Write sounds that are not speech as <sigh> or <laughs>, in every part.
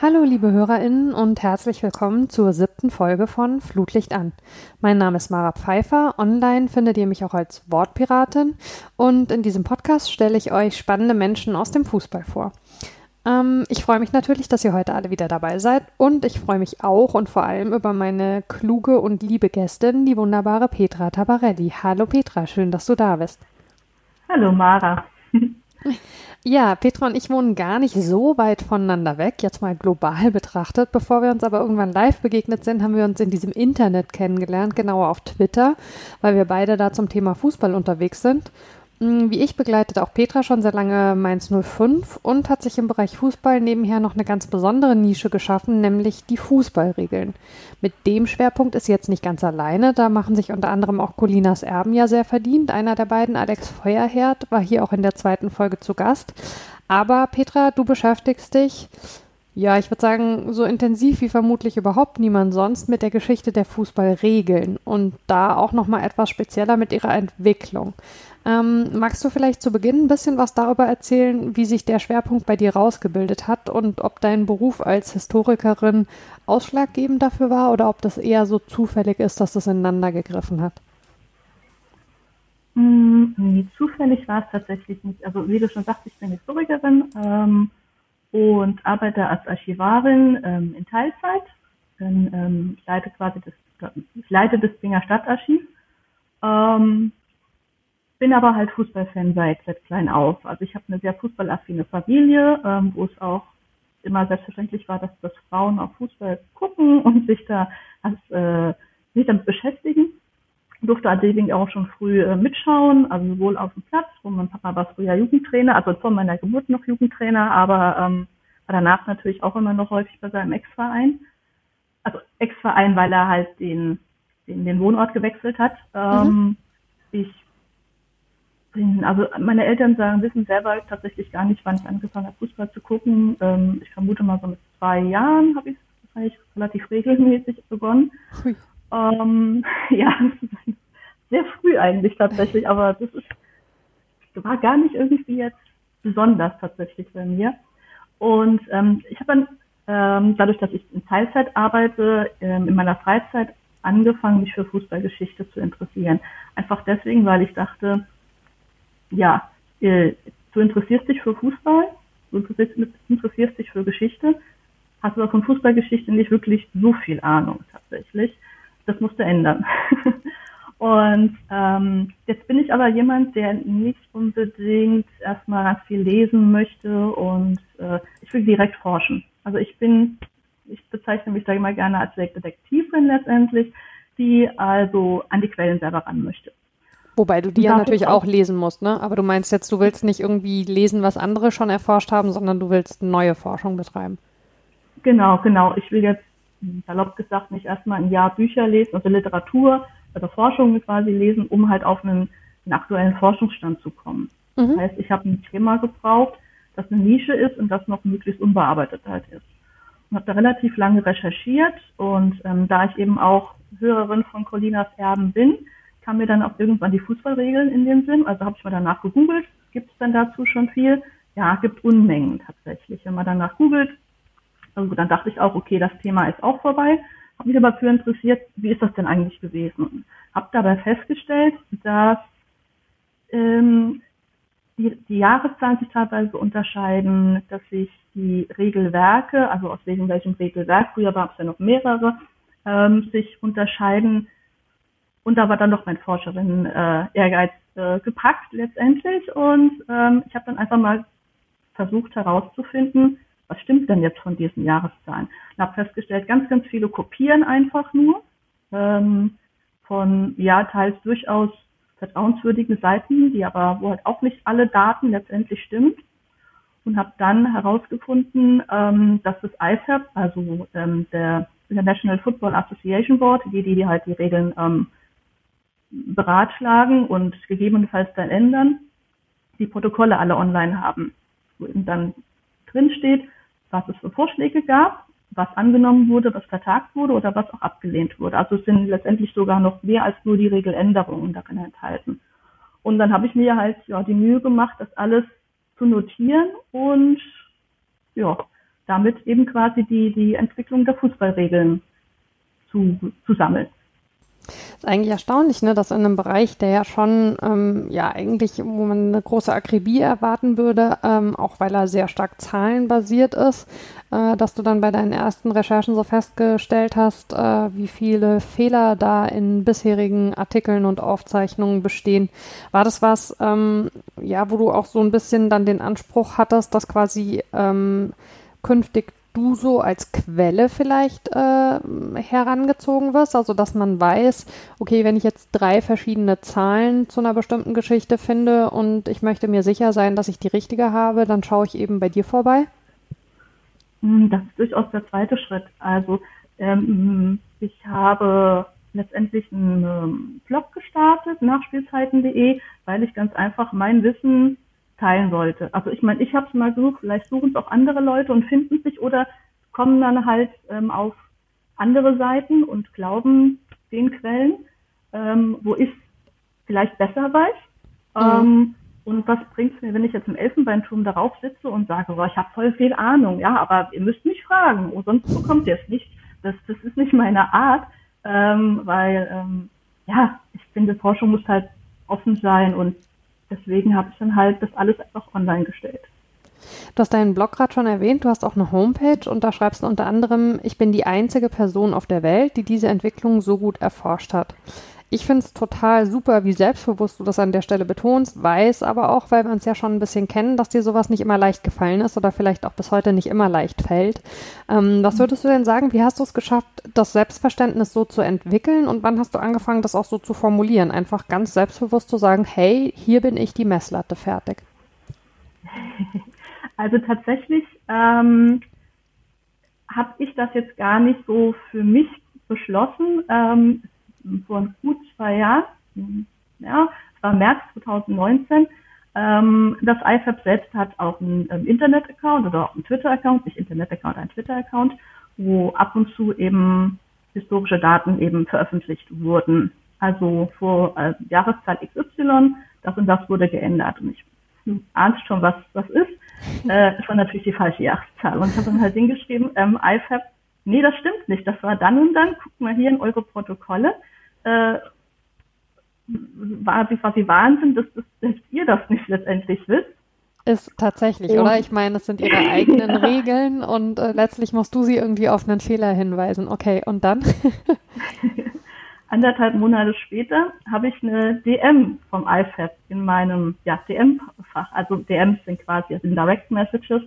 Hallo liebe Hörerinnen und herzlich willkommen zur siebten Folge von Flutlicht an. Mein Name ist Mara Pfeiffer. Online findet ihr mich auch als Wortpiratin und in diesem Podcast stelle ich euch spannende Menschen aus dem Fußball vor. Ähm, ich freue mich natürlich, dass ihr heute alle wieder dabei seid und ich freue mich auch und vor allem über meine kluge und liebe Gästin, die wunderbare Petra Tabarelli. Hallo Petra, schön, dass du da bist. Hallo Mara. <laughs> Ja, Petra und ich wohnen gar nicht so weit voneinander weg, jetzt mal global <laughs> betrachtet. Bevor wir uns aber irgendwann live begegnet sind, haben wir uns in diesem Internet kennengelernt, genauer auf Twitter, weil wir beide da zum Thema Fußball unterwegs sind. Mm, wie ich begleitet auch Petra schon sehr lange Mainz 05 und hat sich im Bereich Fußball nebenher noch eine ganz besondere Nische geschaffen, nämlich die Fußballregeln. Mit dem Schwerpunkt ist sie jetzt nicht ganz alleine, da machen sich unter anderem auch Colinas Erben ja sehr verdient. Einer der beiden, Alex Feuerherd, war hier auch in der zweiten Folge zu Gast. Aber Petra, du beschäftigst dich ja, ich würde sagen, so intensiv wie vermutlich überhaupt niemand sonst mit der Geschichte der Fußballregeln und da auch noch mal etwas spezieller mit ihrer Entwicklung. Ähm, magst du vielleicht zu Beginn ein bisschen was darüber erzählen, wie sich der Schwerpunkt bei dir rausgebildet hat und ob dein Beruf als Historikerin ausschlaggebend dafür war oder ob das eher so zufällig ist, dass das ineinander gegriffen hat? Hm, nee, zufällig war es tatsächlich nicht. Also wie du schon sagst, ich bin Historikerin. Ähm, und arbeite als Archivarin ähm, in Teilzeit. Dann, ähm, ich leite quasi das, ich leite das Binger Stadtarchiv. Ähm, bin aber halt Fußballfan seit, seit klein auf. Also ich habe eine sehr fußballaffine Familie, ähm, wo es auch immer selbstverständlich war, dass, dass Frauen auf Fußball gucken <laughs> und sich da als, äh, sich damit beschäftigen. Durfte deswegen auch schon früh äh, mitschauen, also sowohl auf dem Platz, wo mein Papa war früher Jugendtrainer, also vor meiner Geburt noch Jugendtrainer, aber ähm, war danach natürlich auch immer noch häufig bei seinem Ex-Verein. Also Ex-Verein, weil er halt den, den, den Wohnort gewechselt hat. Ähm, mhm. Ich bin, also meine Eltern sagen, wissen selber tatsächlich gar nicht, wann ich angefangen habe, Fußball zu gucken. Ähm, ich vermute mal so mit zwei Jahren habe ich es relativ regelmäßig begonnen. Ähm, <laughs> ja, sehr früh eigentlich tatsächlich, aber das ist, war gar nicht irgendwie jetzt besonders tatsächlich bei mir. Und ähm, ich habe dann, ähm, dadurch, dass ich in Teilzeit arbeite, ähm, in meiner Freizeit angefangen, mich für Fußballgeschichte zu interessieren. Einfach deswegen, weil ich dachte, ja, äh, du interessierst dich für Fußball, du interessierst, interessierst dich für Geschichte, hast aber von Fußballgeschichte nicht wirklich so viel Ahnung tatsächlich das musste ändern. <laughs> Und ähm, jetzt bin ich aber jemand, der nicht unbedingt erstmal ganz viel lesen möchte und äh, ich will direkt forschen. Also ich bin, ich bezeichne mich da immer gerne als Detektivin letztendlich, die also an die Quellen selber ran möchte. Wobei du die ja natürlich auch, lesen musst, ne? Aber du meinst jetzt, du willst nicht irgendwie lesen, was andere schon erforscht haben, sondern du willst neue Forschung betreiben. Genau, genau. Ich will jetzt salopp gesagt, nicht erstmal ein Jahr Bücher lesen, also Literatur oder Forschung quasi lesen, um halt auf einen, einen aktuellen Forschungsstand zu kommen. Mhm. Das heißt, ich habe ein Thema gebraucht, das eine Nische ist und das noch möglichst unbearbeitet halt ist. Und habe da relativ lange recherchiert und ähm, da ich eben auch Hörerin von Colinas Erben bin, kam mir dann auch irgendwann die Fußballregeln in den Sinn. Also habe ich mal danach gegoogelt, gibt es denn dazu schon viel? Ja, gibt Unmengen tatsächlich. Wenn man danach googelt, also dann dachte ich auch, okay, das Thema ist auch vorbei. Habe mich aber für interessiert, wie ist das denn eigentlich gewesen? Habe dabei festgestellt, dass ähm, die, die Jahreszahlen sich teilweise unterscheiden, dass sich die Regelwerke, also aus welchem, welchem Regelwerk, früher gab es ja noch mehrere, ähm, sich unterscheiden. Und da war dann noch mein Forscherin äh, äh, gepackt letztendlich. Und ähm, ich habe dann einfach mal versucht herauszufinden, was stimmt denn jetzt von diesen Jahreszahlen? Ich habe festgestellt, ganz, ganz viele kopieren einfach nur ähm, von, ja, teils durchaus vertrauenswürdigen Seiten, die aber, wo halt auch nicht alle Daten letztendlich stimmen. Und habe dann herausgefunden, ähm, dass das IFAB, also ähm, der International Football Association Board, die, die, die halt die Regeln ähm, beratschlagen und gegebenenfalls dann ändern, die Protokolle alle online haben, wo eben dann drin steht, was es für Vorschläge gab, was angenommen wurde, was vertagt wurde oder was auch abgelehnt wurde. Also es sind letztendlich sogar noch mehr als nur die Regeländerungen darin enthalten. Und dann habe ich mir halt ja die Mühe gemacht, das alles zu notieren und ja, damit eben quasi die, die Entwicklung der Fußballregeln zu, zu sammeln. Ist eigentlich erstaunlich, ne, dass in einem Bereich, der ja schon, ähm, ja, eigentlich, wo man eine große Akribie erwarten würde, ähm, auch weil er sehr stark zahlenbasiert ist, äh, dass du dann bei deinen ersten Recherchen so festgestellt hast, äh, wie viele Fehler da in bisherigen Artikeln und Aufzeichnungen bestehen. War das was, ähm, ja, wo du auch so ein bisschen dann den Anspruch hattest, dass quasi ähm, künftig du so als Quelle vielleicht äh, herangezogen wirst, also dass man weiß, okay, wenn ich jetzt drei verschiedene Zahlen zu einer bestimmten Geschichte finde und ich möchte mir sicher sein, dass ich die richtige habe, dann schaue ich eben bei dir vorbei? Hm, das ist durchaus der zweite Schritt. Also ähm, ich habe letztendlich einen ähm, Blog gestartet, nachspielzeiten.de, weil ich ganz einfach mein Wissen teilen wollte. Also ich meine, ich habe es mal gesucht, vielleicht suchen es auch andere Leute und finden sich oder kommen dann halt ähm, auf andere Seiten und glauben den Quellen, ähm, wo ich vielleicht besser weiß. Mhm. Ähm, und was bringt es mir, wenn ich jetzt im Elfenbeinturm darauf sitze und sage, boah, ich habe voll viel Ahnung, ja, aber ihr müsst mich fragen, oh, sonst bekommt ihr es nicht. Das, das ist nicht meine Art, ähm, weil ähm, ja, ich finde, Forschung muss halt offen sein und deswegen habe ich dann halt das alles einfach online gestellt. Du hast deinen Blog gerade schon erwähnt, du hast auch eine Homepage und da schreibst du unter anderem, ich bin die einzige Person auf der Welt, die diese Entwicklung so gut erforscht hat. Ich finde es total super, wie selbstbewusst du das an der Stelle betonst, weiß aber auch, weil wir uns ja schon ein bisschen kennen, dass dir sowas nicht immer leicht gefallen ist oder vielleicht auch bis heute nicht immer leicht fällt. Ähm, was würdest du denn sagen, wie hast du es geschafft, das Selbstverständnis so zu entwickeln und wann hast du angefangen, das auch so zu formulieren? Einfach ganz selbstbewusst zu sagen, hey, hier bin ich die Messlatte fertig. <laughs> Also tatsächlich ähm, habe ich das jetzt gar nicht so für mich beschlossen. Ähm, vor gut zwei Jahren, ja, es war März 2019, ähm, das IFAB selbst hat auch einen ähm, Internet-Account oder auch einen Twitter-Account, nicht Internet-Account, ein Twitter-Account, wo ab und zu eben historische Daten eben veröffentlicht wurden. Also vor äh, Jahreszahl XY, das und das wurde geändert. Und ich ahnst schon, was das ist. Äh, das war natürlich die falsche Jahreszahl. Und ich habe dann halt hingeschrieben, ähm, IFAB, nee, das stimmt nicht. Das war dann und dann. Guck mal hier in eure Protokolle äh, war quasi Wahnsinn, dass, dass, dass ihr das nicht letztendlich wisst. Ist tatsächlich, und, oder? Ich meine, es sind <laughs> ihre eigenen. Regeln und äh, letztlich musst du sie irgendwie auf einen Fehler hinweisen. Okay, und dann? <laughs> Anderthalb Monate später habe ich eine DM vom iFab in meinem ja, DM-Fach. Also DMs sind quasi also Direct Messages,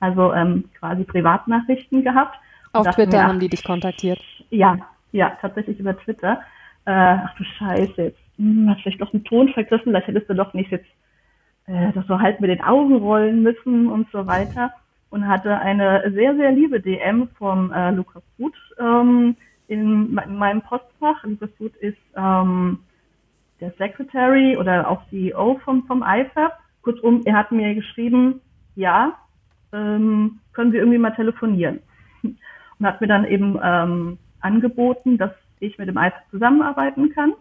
also ähm, quasi Privatnachrichten gehabt. Auf Twitter mir, haben die dich kontaktiert? Ja, ja, tatsächlich über Twitter äh, ach du Scheiße, jetzt hm, hast vielleicht doch einen Ton vergriffen, vielleicht hättest du doch nicht jetzt äh, das so halt mit den Augen rollen müssen und so weiter. Und hatte eine sehr, sehr liebe DM vom äh, Lukas Gut ähm, in, in meinem Postfach. Lukas Gut ist ähm, der Secretary oder auch CEO vom, vom IFAB. Kurzum, er hat mir geschrieben, ja, ähm, können wir irgendwie mal telefonieren. Und hat mir dann eben ähm, angeboten, dass ich mit dem IFAB zusammenarbeiten kann,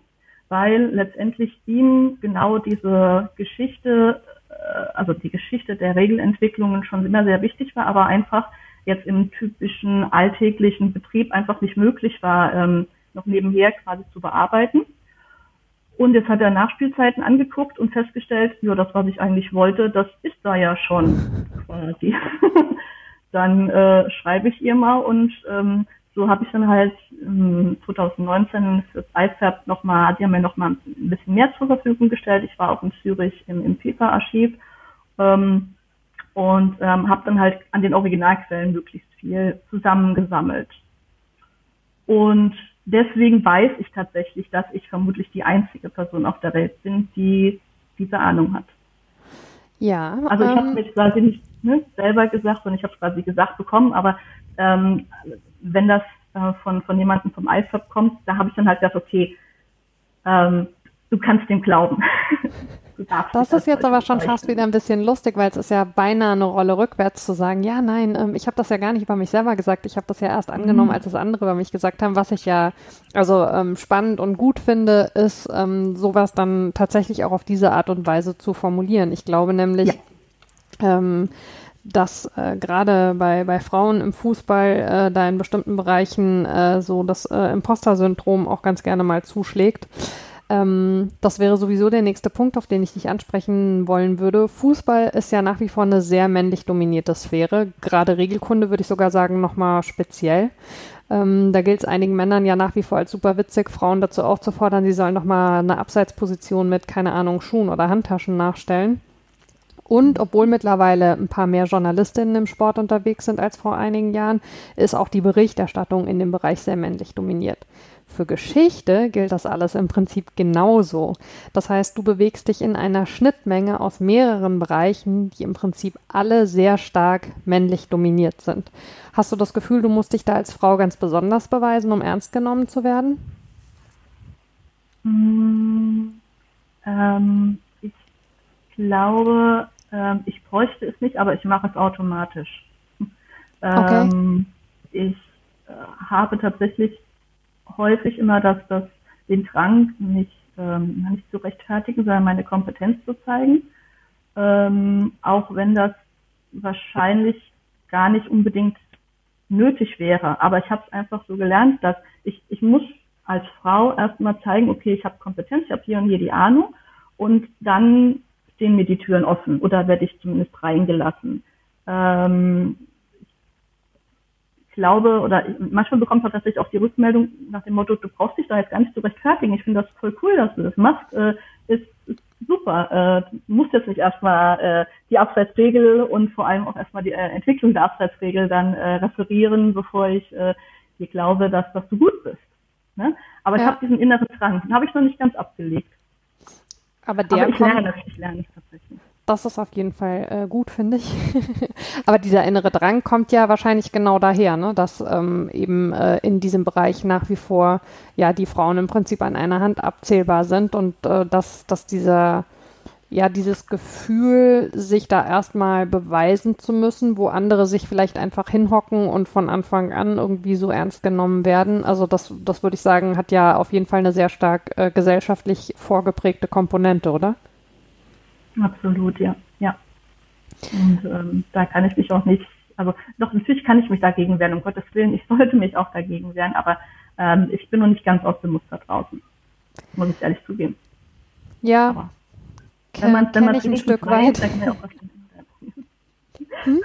weil letztendlich ihm genau diese Geschichte, äh, also die Geschichte der Regelentwicklungen schon immer sehr wichtig war, aber einfach jetzt im typischen alltäglichen Betrieb einfach nicht möglich war, ähm, noch nebenher quasi zu bearbeiten. Und jetzt hat er Nachspielzeiten angeguckt und festgestellt, ja, das, was ich eigentlich wollte, das ist da ja schon quasi. <laughs> Dann äh, schreibe ich ihr mal und ähm, so habe ich dann halt ähm, 2019 fürs IFAB nochmal, die haben mir nochmal ein bisschen mehr zur Verfügung gestellt. Ich war auch in Zürich im, im PIPA-Archiv ähm, und ähm, habe dann halt an den Originalquellen möglichst viel zusammengesammelt. Und deswegen weiß ich tatsächlich, dass ich vermutlich die einzige Person auf der Welt bin, die diese Ahnung hat. Ja. Also ich ähm, habe mir quasi nicht ne, selber gesagt, sondern ich habe quasi gesagt bekommen, aber ähm, wenn das äh, von, von jemandem vom IFAB kommt, da habe ich dann halt gesagt, okay, ähm, du kannst dem glauben. <laughs> das ist jetzt aber schon fast wieder ein bisschen lustig, weil es ist ja beinahe eine Rolle rückwärts zu sagen, ja, nein, ähm, ich habe das ja gar nicht über mich selber gesagt, ich habe das ja erst angenommen, mhm. als das andere über mich gesagt haben. Was ich ja also ähm, spannend und gut finde, ist ähm, sowas dann tatsächlich auch auf diese Art und Weise zu formulieren. Ich glaube nämlich, ja. Ähm, dass äh, gerade bei, bei Frauen im Fußball äh, da in bestimmten Bereichen äh, so das äh, Imposter-Syndrom auch ganz gerne mal zuschlägt. Ähm, das wäre sowieso der nächste Punkt, auf den ich dich ansprechen wollen würde. Fußball ist ja nach wie vor eine sehr männlich dominierte Sphäre. Gerade Regelkunde würde ich sogar sagen, nochmal speziell. Ähm, da gilt es einigen Männern ja nach wie vor als super witzig, Frauen dazu aufzufordern, sie sollen nochmal eine Abseitsposition mit, keine Ahnung, Schuhen oder Handtaschen nachstellen. Und obwohl mittlerweile ein paar mehr Journalistinnen im Sport unterwegs sind als vor einigen Jahren, ist auch die Berichterstattung in dem Bereich sehr männlich dominiert. Für Geschichte gilt das alles im Prinzip genauso. Das heißt, du bewegst dich in einer Schnittmenge aus mehreren Bereichen, die im Prinzip alle sehr stark männlich dominiert sind. Hast du das Gefühl, du musst dich da als Frau ganz besonders beweisen, um ernst genommen zu werden? Mm, ähm, ich glaube, ähm, ich bräuchte es nicht, aber ich mache es automatisch. Okay. Ähm, ich äh, habe tatsächlich häufig immer, dass das den Drang nicht, ähm, nicht zu rechtfertigen, sondern meine Kompetenz zu zeigen. Ähm, auch wenn das wahrscheinlich gar nicht unbedingt nötig wäre. Aber ich habe es einfach so gelernt, dass ich, ich muss als Frau erstmal zeigen, okay, ich habe Kompetenz, ich habe hier und hier die Ahnung und dann stehen mir die Türen offen oder werde ich zumindest reingelassen. Ähm, glaube, oder manchmal bekommt man tatsächlich auch die Rückmeldung nach dem Motto, du brauchst dich da jetzt gar nicht zu rechtfertigen. Ich finde das voll cool, dass du das machst. Äh, ist, ist super. Äh, du musst jetzt nicht erstmal äh, die Abseitsregel und vor allem auch erstmal die äh, Entwicklung der Abseitsregel dann äh, referieren, bevor ich äh, dir glaube, dass, dass du gut bist. Ne? Aber ja. ich habe diesen inneren Drang, den habe ich noch nicht ganz abgelegt. Aber der Aber ich lerne es, ich lerne es tatsächlich. Das ist auf jeden Fall äh, gut, finde ich. <laughs> Aber dieser innere Drang kommt ja wahrscheinlich genau daher, ne? dass ähm, eben äh, in diesem Bereich nach wie vor ja die Frauen im Prinzip an einer Hand abzählbar sind und äh, dass, dass dieser ja dieses Gefühl, sich da erstmal beweisen zu müssen, wo andere sich vielleicht einfach hinhocken und von Anfang an irgendwie so ernst genommen werden. Also das, das würde ich sagen, hat ja auf jeden Fall eine sehr stark äh, gesellschaftlich vorgeprägte Komponente, oder? Absolut, ja. ja. Und ähm, da kann ich mich auch nicht, also doch natürlich kann ich mich dagegen wehren, um Gottes Willen, ich <laughs> sollte mich auch dagegen wehren, aber ähm, ich bin noch nicht ganz aus dem Muster draußen. Muss ich ehrlich zugeben. Ja. Aber wenn man wenn man ein Stück weiß, weit. hm?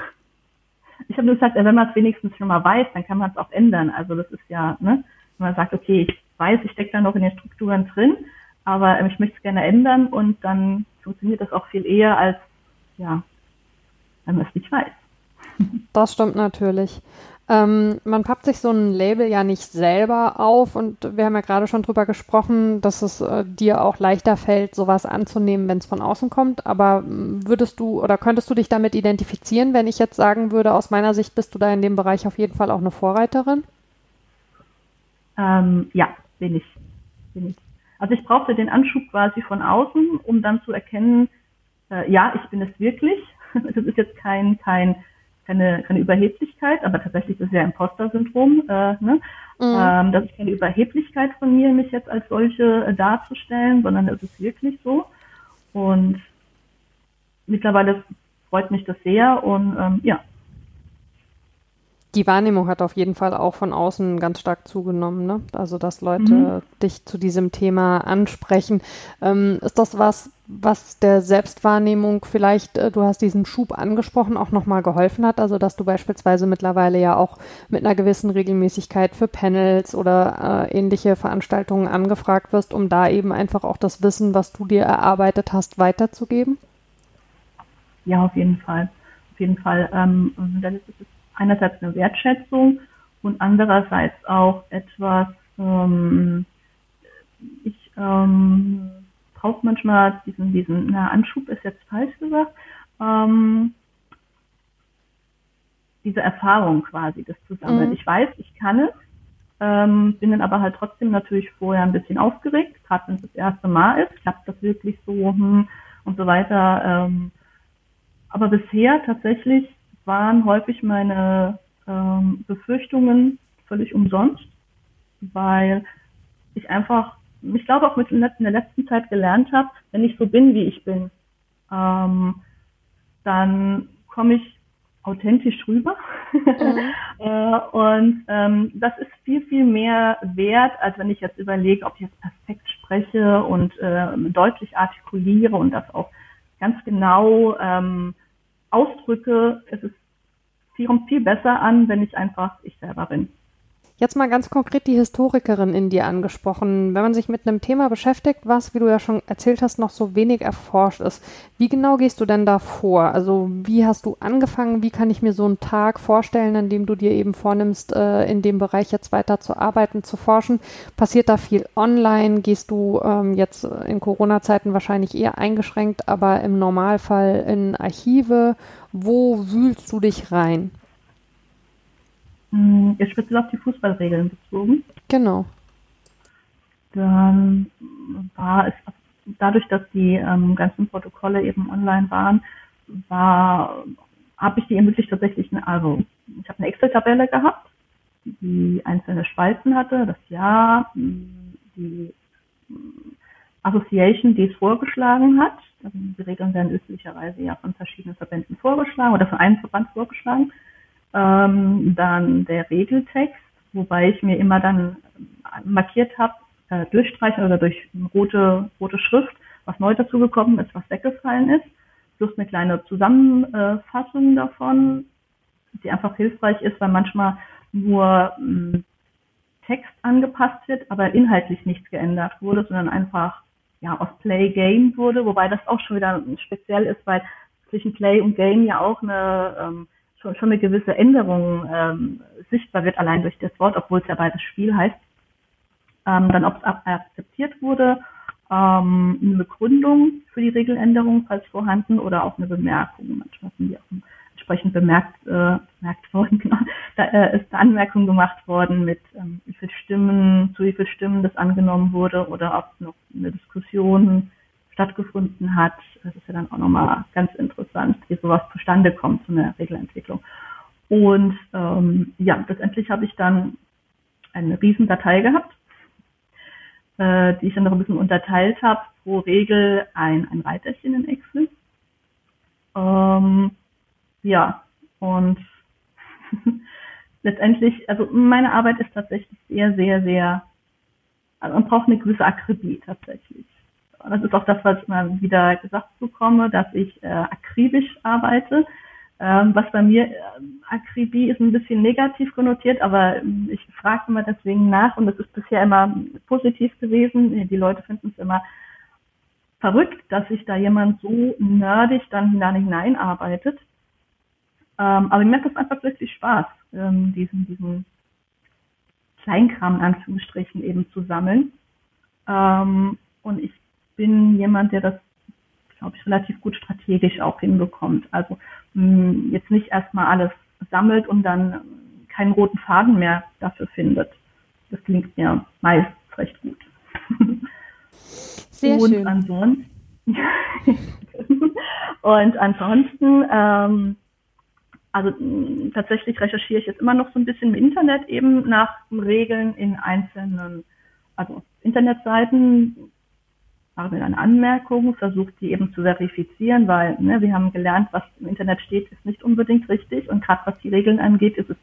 Ich habe nur gesagt, wenn man es wenigstens schon mal weiß, dann kann man es auch ändern. Also das ist ja, ne, wenn man sagt, okay, ich weiß, ich stecke da noch in den Strukturen drin, aber ähm, ich möchte es gerne ändern und dann funktioniert das auch viel eher als, ja, wenn man es nicht weiß. Das stimmt natürlich. Ähm, man pappt sich so ein Label ja nicht selber auf und wir haben ja gerade schon drüber gesprochen, dass es äh, dir auch leichter fällt, sowas anzunehmen, wenn es von außen kommt. Aber mm, würdest du oder könntest du dich damit identifizieren, wenn ich jetzt sagen würde, aus meiner Sicht bist du da in dem Bereich auf jeden Fall auch eine Vorreiterin? Ähm, ja, bin ich. Bin ich. Also ich brauchte den Anschub quasi von außen, um dann zu erkennen, äh, ja, ich bin es wirklich. <laughs> Das ist jetzt kein, kein, keine, keine Überheblichkeit, aber tatsächlich ist es ja Imposter-Syndrom. Äh, ne? Mhm. Ähm, das ist keine Überheblichkeit von mir, mich jetzt als solche äh, darzustellen, sondern es ist wirklich so. Und mittlerweile freut mich das sehr und ähm, ja, die Wahrnehmung hat auf jeden Fall auch von außen ganz stark zugenommen. Ne? Also, dass Leute mhm. dich zu diesem Thema ansprechen. Ähm, ist das was, was der Selbstwahrnehmung vielleicht, äh, du hast diesen Schub angesprochen, auch nochmal geholfen hat? Also, dass du beispielsweise mittlerweile ja auch mit einer gewissen Regelmäßigkeit für Panels oder äh, ähnliche Veranstaltungen angefragt wirst, um da eben einfach auch das Wissen, was du dir erarbeitet hast, weiterzugeben? Ja, auf jeden Fall. Auf jeden Fall. Ähm, dann ist es einerseits eine Wertschätzung und andererseits auch etwas, ähm, ich ähm, brauche manchmal diesen, diesen, na, Anschub ist jetzt falsch gesagt, ähm, diese Erfahrung quasi, das zu sammeln. Mhm. Ich weiß, ich kann es, ähm, bin dann aber halt trotzdem natürlich vorher ein bisschen aufgeregt, gerade wenn es das erste Mal ist, klappt das wirklich so hm, und so weiter. Ähm, aber bisher tatsächlich waren häufig meine ähm, Befürchtungen völlig umsonst, weil ich einfach, ich glaube auch mit in der letzten Zeit gelernt habe, wenn ich so bin, wie ich bin, ähm, dann komme ich authentisch rüber. Mhm. <laughs> äh, und ähm, das ist viel, viel mehr wert, als wenn ich jetzt überlege, ob ich jetzt perfekt spreche und äh, deutlich artikuliere und das auch ganz genau ähm, ausdrücke. Es ist viel, viel besser an, wenn ich einfach ich selber bin. Jetzt mal ganz konkret die Historikerin in dir angesprochen. Wenn man sich mit einem Thema beschäftigt, was, wie du ja schon erzählt hast, noch so wenig erforscht ist, wie genau gehst du denn da vor? Also wie hast du angefangen? Wie kann ich mir so einen Tag vorstellen, an dem du dir eben vornimmst, äh, in dem Bereich jetzt weiter zu arbeiten, zu forschen? Passiert da viel online? Gehst du ähm, jetzt in Corona-Zeiten wahrscheinlich eher eingeschränkt, aber im Normalfall in Archive? Wo wühlst du dich rein? Hm, jetzt speziell auf die Fußballregeln bezogen. Genau. Dann war es dadurch, dass die ähm, ganzen Protokolle eben online waren, war habe ich die ermöglicht tatsächlich eine, also ich habe eine Excel-Tabelle gehabt, die einzelne Spalten hatte, das Jahr, die Association, die es vorgeschlagen hat. Also die Regeln werden üblicherweise ja von verschiedenen Verbänden vorgeschlagen oder von einem Verband vorgeschlagen ähm, dann der Regeltext, wobei ich mir immer dann markiert habe, äh, durchstreichen oder durch rote, rote Schrift, was neu dazugekommen ist, was weggefallen ist, plus eine kleine Zusammenfassung davon, die einfach hilfreich ist, weil manchmal nur ähm, Text angepasst wird, aber inhaltlich nichts geändert wurde, sondern einfach ja aus Play Game wurde, wobei das auch schon wieder speziell ist, weil zwischen Play und Game ja auch eine ähm, schon, schon eine gewisse Änderung ähm, sichtbar wird, allein durch das Wort, obwohl es ja beides Spiel heißt. Ähm, dann, ob es akzeptiert wurde, ähm, eine Begründung für die Regeländerung, falls vorhanden, oder auch eine Bemerkung. Manchmal sind die auch entsprechend bemerkt, äh, bemerkt <laughs> worden. Genau. Da äh, ist eine Anmerkung gemacht worden mit, ähm, wie viel Stimmen, zu wie viel Stimmen das angenommen wurde oder ob noch eine Diskussion stattgefunden hat. Das ist ja dann auch nochmal ganz interessant, wie sowas zustande kommt, so eine Regelentwicklung. Und ähm, ja, letztendlich habe ich dann eine Riesendatei gehabt, äh, die ich dann noch ein bisschen unterteilt habe, pro Regel ein, ein Reiterchen in Excel. Ähm, ja, und <laughs> letztendlich, also meine Arbeit ist tatsächlich sehr, sehr, sehr, also man braucht eine gewisse Akribie tatsächlich das ist auch das, was ich immer wieder gesagt bekomme, dass ich äh, akribisch arbeite. Ähm, was bei mir, äh, Akribie ist ein bisschen negativ konnotiert, aber äh, ich frage immer deswegen nach und es ist bisher immer positiv gewesen. Die Leute finden es immer verrückt, dass sich da jemand so nerdig dann hineinarbeitet. Ähm, aber mir macht das einfach wirklich Spaß, ähm, diesen, diesen Kleinkram in Anführungsstrichen eben zu sammeln. Ähm, und ich bin jemand, der das, glaube ich, relativ gut strategisch auch hinbekommt. Also mh, hm, jetzt nicht erstmal alles sammelt und dann keinen roten Faden mehr dafür findet. Das klingt mir meist recht gut. Sehr und schön. Ansonsten, <laughs> und ansonsten, ähm, also mh, tatsächlich recherchiere ich jetzt immer noch so ein bisschen im Internet eben nach Regeln in einzelnen, also Internetseiten, mir dann Anmerkungen, versuche die eben zu verifizieren, weil ne, wir haben gelernt, was im Internet steht, ist nicht unbedingt richtig und gerade was die Regeln angeht, ist es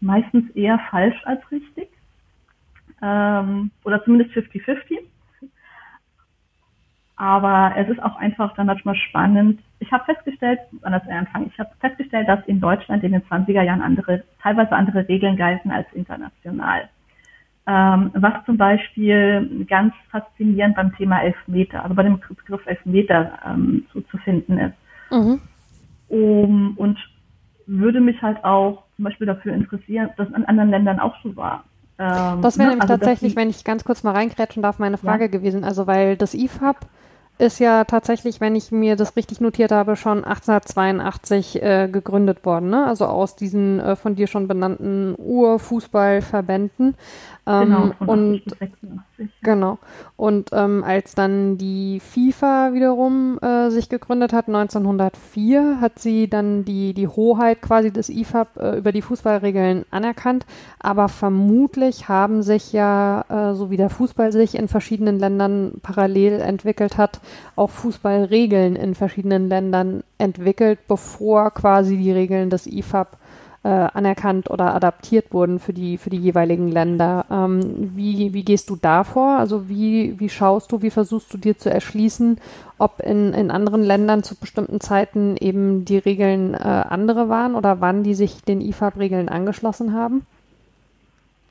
meistens eher falsch als richtig ähm, oder zumindest 50-50. Aber es ist auch einfach dann manchmal spannend. Ich habe festgestellt, anders anfangen, ich habe festgestellt, dass in Deutschland in den 20er Jahren andere, teilweise andere Regeln galten als international. Ähm, was zum Beispiel ganz faszinierend beim Thema Elfmeter, also bei dem Begriff Elfmeter ähm, so zu finden ist. Mhm. Um, und würde mich halt auch zum Beispiel dafür interessieren, dass es in anderen Ländern auch so war. Ähm, das wäre ne? nämlich also, tatsächlich, wenn ich ganz kurz mal reinkrätschen darf, meine Frage ja. gewesen. Also weil das IFAB ist ja tatsächlich, wenn ich mir das richtig notiert habe, schon 1882 äh, gegründet worden. Ne? Also aus diesen äh, von dir schon benannten Urfußballverbänden. Ähm, genau, und, genau. Und ähm, als dann die FIFA wiederum äh, sich gegründet hat, 1904, hat sie dann die, die Hoheit quasi des IFAB äh, über die Fußballregeln anerkannt. Aber vermutlich haben sich ja, äh, so wie der Fußball sich in verschiedenen Ländern parallel entwickelt hat, auch Fußballregeln in verschiedenen Ländern entwickelt, bevor quasi die Regeln des IFAB äh, anerkannt oder adaptiert wurden für die, für die jeweiligen Länder. Ähm, wie, wie gehst du da vor? Also wie, wie schaust du, wie versuchst du dir zu erschließen, ob in, in anderen Ländern zu bestimmten Zeiten eben die Regeln äh, andere waren oder wann die sich den IFAB-Regeln angeschlossen haben?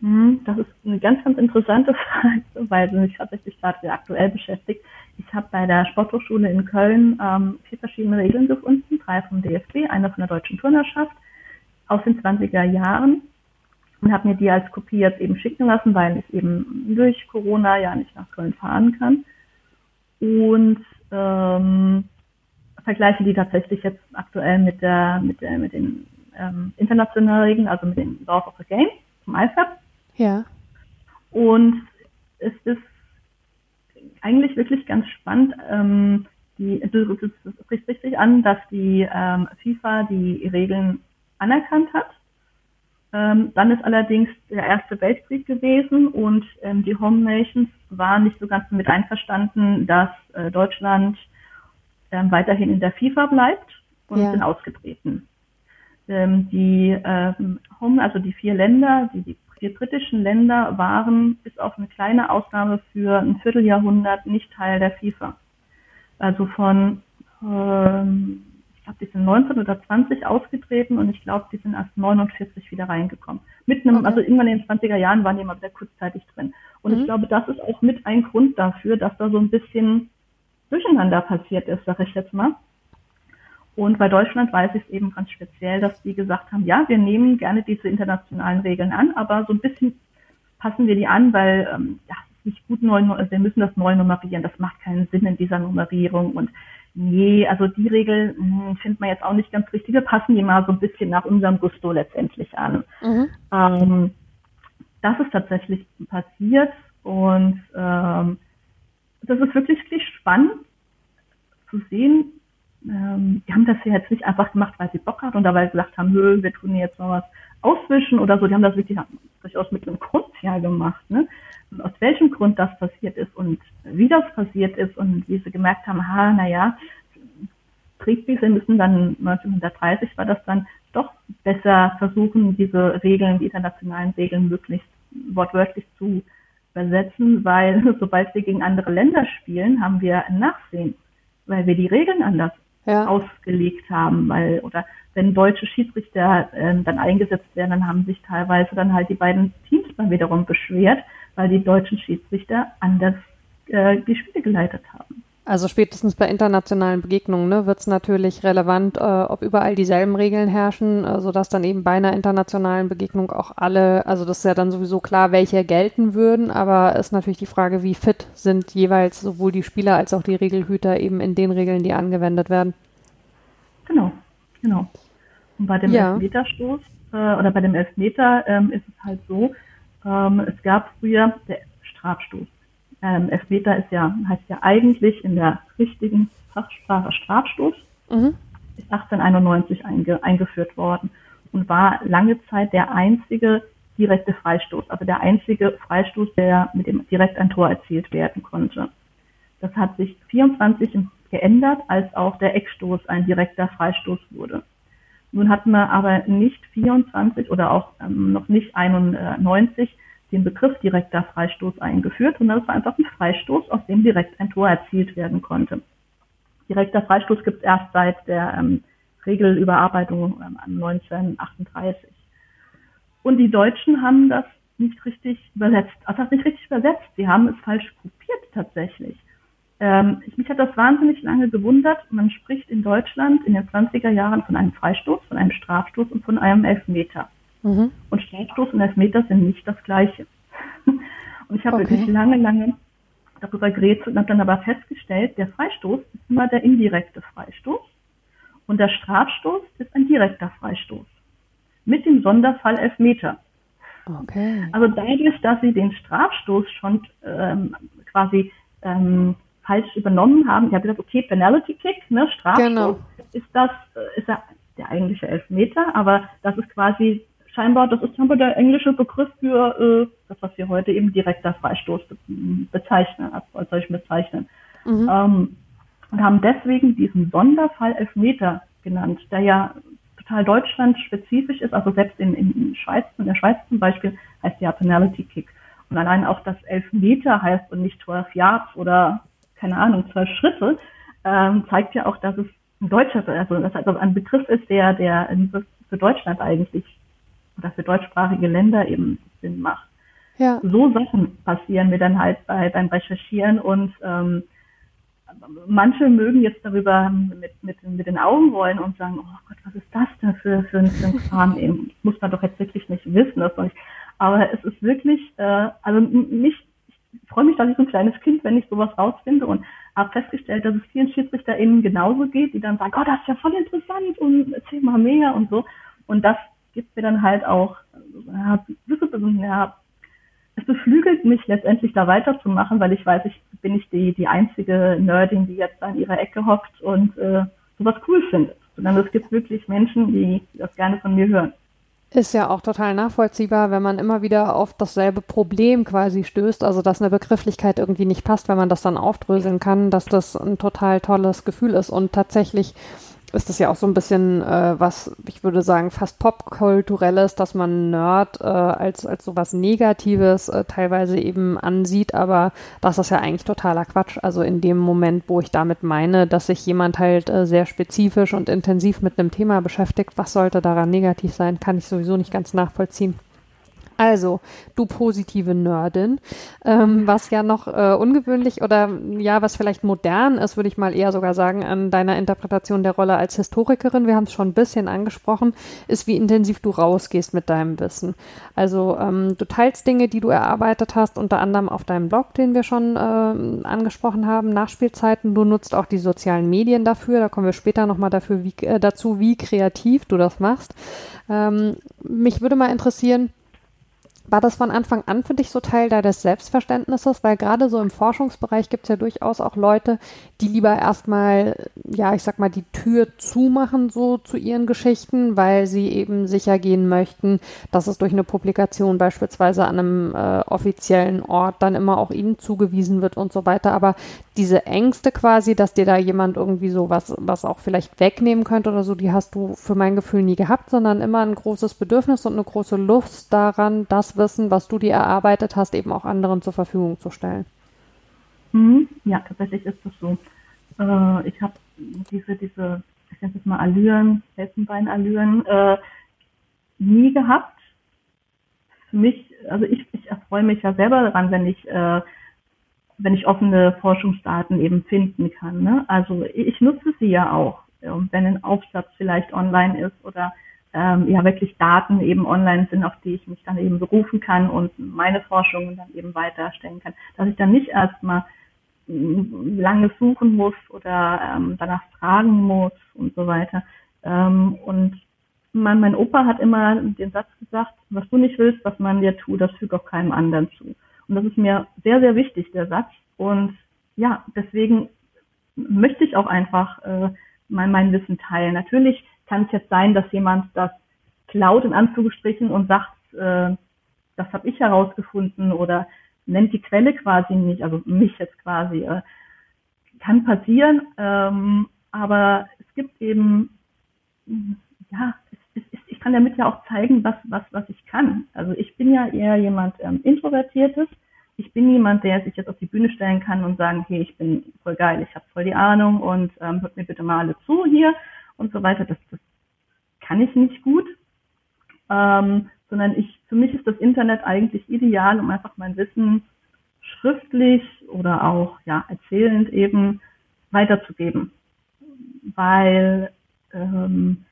Hm, das ist eine ganz, ganz interessante <laughs> Frage, weil sie mich tatsächlich gerade aktuell beschäftigt. Ich habe bei der Sporthochschule in Köln ähm, vier verschiedene Regeln gefunden, drei vom DFB, eine von der Deutschen Turnerschaft aus den 20er Jahren und habe mir die als Kopie jetzt eben schicken lassen, weil ich eben durch Corona ja nicht nach Köln fahren kann. Und ähm, vergleiche die tatsächlich jetzt aktuell mit der mit der mit den ähm, internationalen Regeln, also mit den Laws of the Game zum IFAB. Ja. Und es ist eigentlich wirklich ganz spannend. Ähm, die, du sprichst richtig an, dass die ähm, FIFA die Regeln anerkannt hat. Ähm, dann ist allerdings der Erste Weltkrieg gewesen und ähm, die Home Nations waren nicht so ganz damit einverstanden, dass äh, Deutschland ähm, weiterhin in der FIFA bleibt und ja. sind ausgetreten. Ähm, die ähm, Home, also die vier Länder, die, die vier britischen Länder waren bis auf eine kleine Ausnahme für ein Vierteljahrhundert nicht Teil der FIFA. Also von ähm, ich glaube, die sind 19 oder 20 ausgetreten und ich glaube, die sind erst 49 wieder reingekommen. Mit einem, okay. also irgendwann in den 20er Jahren waren die immer sehr kurzzeitig drin. Und mhm. ich glaube, das ist auch mit ein Grund dafür, dass da so ein bisschen Durcheinander passiert ist, sage ich jetzt mal. Und bei Deutschland weiß ich es eben ganz speziell, dass die gesagt haben, ja, wir nehmen gerne diese internationalen Regeln an, aber so ein bisschen passen wir die an, weil ähm, ja, nicht gut neu, wir müssen das neu nummerieren, das macht keinen Sinn in dieser Nummerierung und Nee, also die Regeln hm, findet man jetzt auch nicht ganz richtig. Wir passen die mal so ein bisschen nach unserem Gusto letztendlich an. Mhm. Ähm, das ist tatsächlich passiert und ähm, das ist wirklich, wirklich spannend zu sehen. Ähm, die haben das ja jetzt nicht einfach gemacht, weil sie Bock hatten und dabei gesagt haben, Hö, wir tun jetzt mal was auswischen oder so. Die haben das wirklich durchaus mit einem Grund ja gemacht. Ne? aus welchem Grund das passiert ist und wie das passiert ist und wie sie gemerkt haben, ha, naja, Kriegswiese müssen dann 1930 war das dann doch besser versuchen, diese Regeln, die internationalen Regeln möglichst wortwörtlich zu übersetzen, weil <laughs> sobald wir gegen andere Länder spielen, haben wir ein Nachsehen, weil wir die Regeln anders ja. ausgelegt haben, weil oder wenn deutsche Schiedsrichter äh, dann eingesetzt werden, dann haben sich teilweise dann halt die beiden Teams dann wiederum beschwert, weil die deutschen Schiedsrichter anders äh, die Spiele geleitet haben. Also spätestens bei internationalen Begegnungen ne, wird es natürlich relevant, äh, ob überall dieselben Regeln herrschen, äh, sodass dann eben bei einer internationalen Begegnung auch alle, also das ist ja dann sowieso klar, welche gelten würden, aber ist natürlich die Frage, wie fit sind jeweils sowohl die Spieler als auch die Regelhüter eben in den Regeln, die angewendet werden. Genau, genau. Und bei dem ja. Elfmeterstoß äh, oder bei dem Elfmeter ähm, ist es halt so, ähm, es gab früher der Strafstoß. Ähm, Elfmeter ist ja, heißt ja eigentlich in der richtigen Fachsprache Strafstoß. Mhm. Ist 1891 einge, eingeführt worden und war lange Zeit der einzige direkte Freistoß, also der einzige Freistoß, der mit dem direkt ein Tor erzielt werden konnte. Das hat sich 24 geändert, als auch der Eckstoß ein direkter Freistoß wurde. Nun hatten wir aber nicht 24 oder auch ähm, noch nicht 91 den Begriff direkter Freistoß eingeführt, sondern es war einfach ein Freistoß, aus dem direkt ein Tor erzielt werden konnte. Direkter Freistoß gibt es erst seit der ähm, Regelüberarbeitung ähm, 1938. Und die Deutschen haben das nicht richtig übersetzt. Also das nicht richtig übersetzt. Sie haben es falsch kopiert tatsächlich. Ähm, mich hat das wahnsinnig lange gewundert. Man spricht in Deutschland in den 20er Jahren von einem Freistoß, von einem Strafstoß und von einem Elfmeter. Mhm. Und Strafstoß und Elfmeter sind nicht das Gleiche. <laughs> und ich habe okay. wirklich lange, lange darüber geredet und habe dann aber festgestellt, der Freistoß ist immer der indirekte Freistoß und der Strafstoß ist ein direkter Freistoß. Mit dem Sonderfall Elfmeter. Okay. Also dadurch, dass sie den Strafstoß schon ähm, quasi ähm, falsch übernommen haben, ich habe gesagt, okay, Penalty Kick, ne, Strafstoß, genau. ist das, äh, ist ja der eigentliche Elfmeter, aber das ist quasi scheinbar, das ist scheinbar der englische Begriff für äh, das, was wir heute eben direkter Freistoß bezeichnen, als solch bezeichnen. Mhm. Ähm, und haben deswegen diesen Sonderfall Elfmeter genannt, der ja total deutschlandspezifisch ist, also selbst in, in Schweiz, in der Schweiz zum Beispiel heißt ja Penalty Kick. Und allein auch das Elfmeter heißt und nicht 12 Yards oder keine Ahnung, 12 Schritte, ähm, zeigt ja auch, dass es ein deutscher, also dass also ein Begriff ist, der, der für Deutschland eigentlich oder für deutschsprachige Länder eben Sinn macht. Ja. So Sachen passieren mir dann halt bei, beim Recherchieren und ähm, manche mögen jetzt darüber mit, mit, mit den Augen rollen und sagen, oh Gott, was ist das denn für, für, ein, für ein Kram <laughs> eben? Muss man doch jetzt wirklich nicht wissen. Das nicht. Aber es ist wirklich, äh, also mich, ich freue mich, dass ich so ein kleines Kind, wenn ich sowas rausfinde und habe festgestellt, dass es vielen SchiedsrichterInnen genauso geht, die dann sagen, oh, das ist ja voll interessant und erzähl mal mehr und so. Und das gibt mir dann halt auch, ja, es beflügelt mich letztendlich da weiterzumachen, weil ich weiß, ich bin nicht die, die einzige Nerdin, die jetzt an ihrer Ecke hockt und äh, sowas cool findet, sondern es gibt wirklich Menschen, die, die das gerne von mir hören. Ist ja auch total nachvollziehbar, wenn man immer wieder auf dasselbe Problem quasi stößt, also dass eine Begrifflichkeit irgendwie nicht passt, wenn man das dann aufdröseln kann, dass das ein total tolles Gefühl ist und tatsächlich ist das ja auch so ein bisschen äh, was, ich würde sagen, fast popkulturelles, dass man Nerd äh, als, als so was Negatives äh, teilweise eben ansieht, aber das ist ja eigentlich totaler Quatsch. Also in dem Moment, wo ich damit meine, dass sich jemand halt äh, sehr spezifisch und intensiv mit einem Thema beschäftigt, was sollte daran negativ sein, kann ich sowieso nicht ganz nachvollziehen. Also, du positive Nerdin, ähm, was ja noch äh, ungewöhnlich oder ja, was vielleicht modern ist, würde ich mal eher sogar sagen, an deiner Interpretation der Rolle als Historikerin, wir haben es schon ein bisschen angesprochen, ist, wie intensiv du rausgehst mit deinem Wissen. Also, ähm, du teilst Dinge, die du erarbeitet hast, unter anderem auf deinem Blog, den wir schon äh, angesprochen haben, Nachspielzeiten. Du nutzt auch die sozialen Medien dafür, da kommen wir später nochmal äh, dazu, wie kreativ du das machst. Ähm, mich würde mal interessieren, war das von Anfang an für dich so Teil deines Selbstverständnisses? Weil gerade so im Forschungsbereich gibt es ja durchaus auch Leute, die lieber erstmal, ja, ich sag mal, die Tür zumachen so zu ihren Geschichten, weil sie eben sicher gehen möchten, dass es durch eine Publikation beispielsweise an einem äh, offiziellen Ort dann immer auch ihnen zugewiesen wird und so weiter. Aber diese Ängste quasi, dass dir da jemand irgendwie so was, was auch vielleicht wegnehmen könnte oder so, die hast du für mein Gefühl nie gehabt, sondern immer ein großes Bedürfnis und eine große Lust daran, das Wissen, was du dir erarbeitet hast, eben auch anderen zur Verfügung zu stellen. Mhm. Ja, tatsächlich ist das so. Äh, ich habe diese, diese, ich nenne es mal Allüren, Elfenbeinallüren, äh, nie gehabt. Für mich, also ich, ich erfreue mich ja selber daran, wenn ich äh, wenn ich offene Forschungsdaten eben finden kann. Ne? Also ich nutze sie ja auch, wenn ein Aufsatz vielleicht online ist oder ähm, ja wirklich Daten eben online sind, auf die ich mich dann eben berufen kann und meine Forschungen dann eben weiterstellen kann. Dass ich dann nicht erstmal lange suchen muss oder ähm, danach fragen muss und so weiter. Ähm, und mein, mein Opa hat immer den Satz gesagt, was du nicht willst, was man dir tut, das fügt auch keinem anderen zu. Und das ist mir sehr, sehr wichtig, der Satz. Und ja, deswegen möchte ich auch einfach äh, mein, mein Wissen teilen. Natürlich kann es jetzt sein, dass jemand das klaut in Anführungsstrichen und sagt, äh, das habe ich herausgefunden oder nennt die Quelle quasi nicht, also mich jetzt quasi. Äh, kann passieren, ähm, aber es gibt eben, ja, es, es, ich kann damit ja auch zeigen, was, was, was ich kann. Also ich bin ja eher jemand ähm, Introvertiertes, ich bin niemand, der sich jetzt auf die Bühne stellen kann und sagen, hey, ich bin voll geil, ich habe voll die Ahnung und ähm, hört mir bitte mal alle zu hier und so weiter. Das, das kann ich nicht gut. Ähm, sondern ich, für mich ist das Internet eigentlich ideal, um einfach mein Wissen schriftlich oder auch ja erzählend eben weiterzugeben. Weil ähm,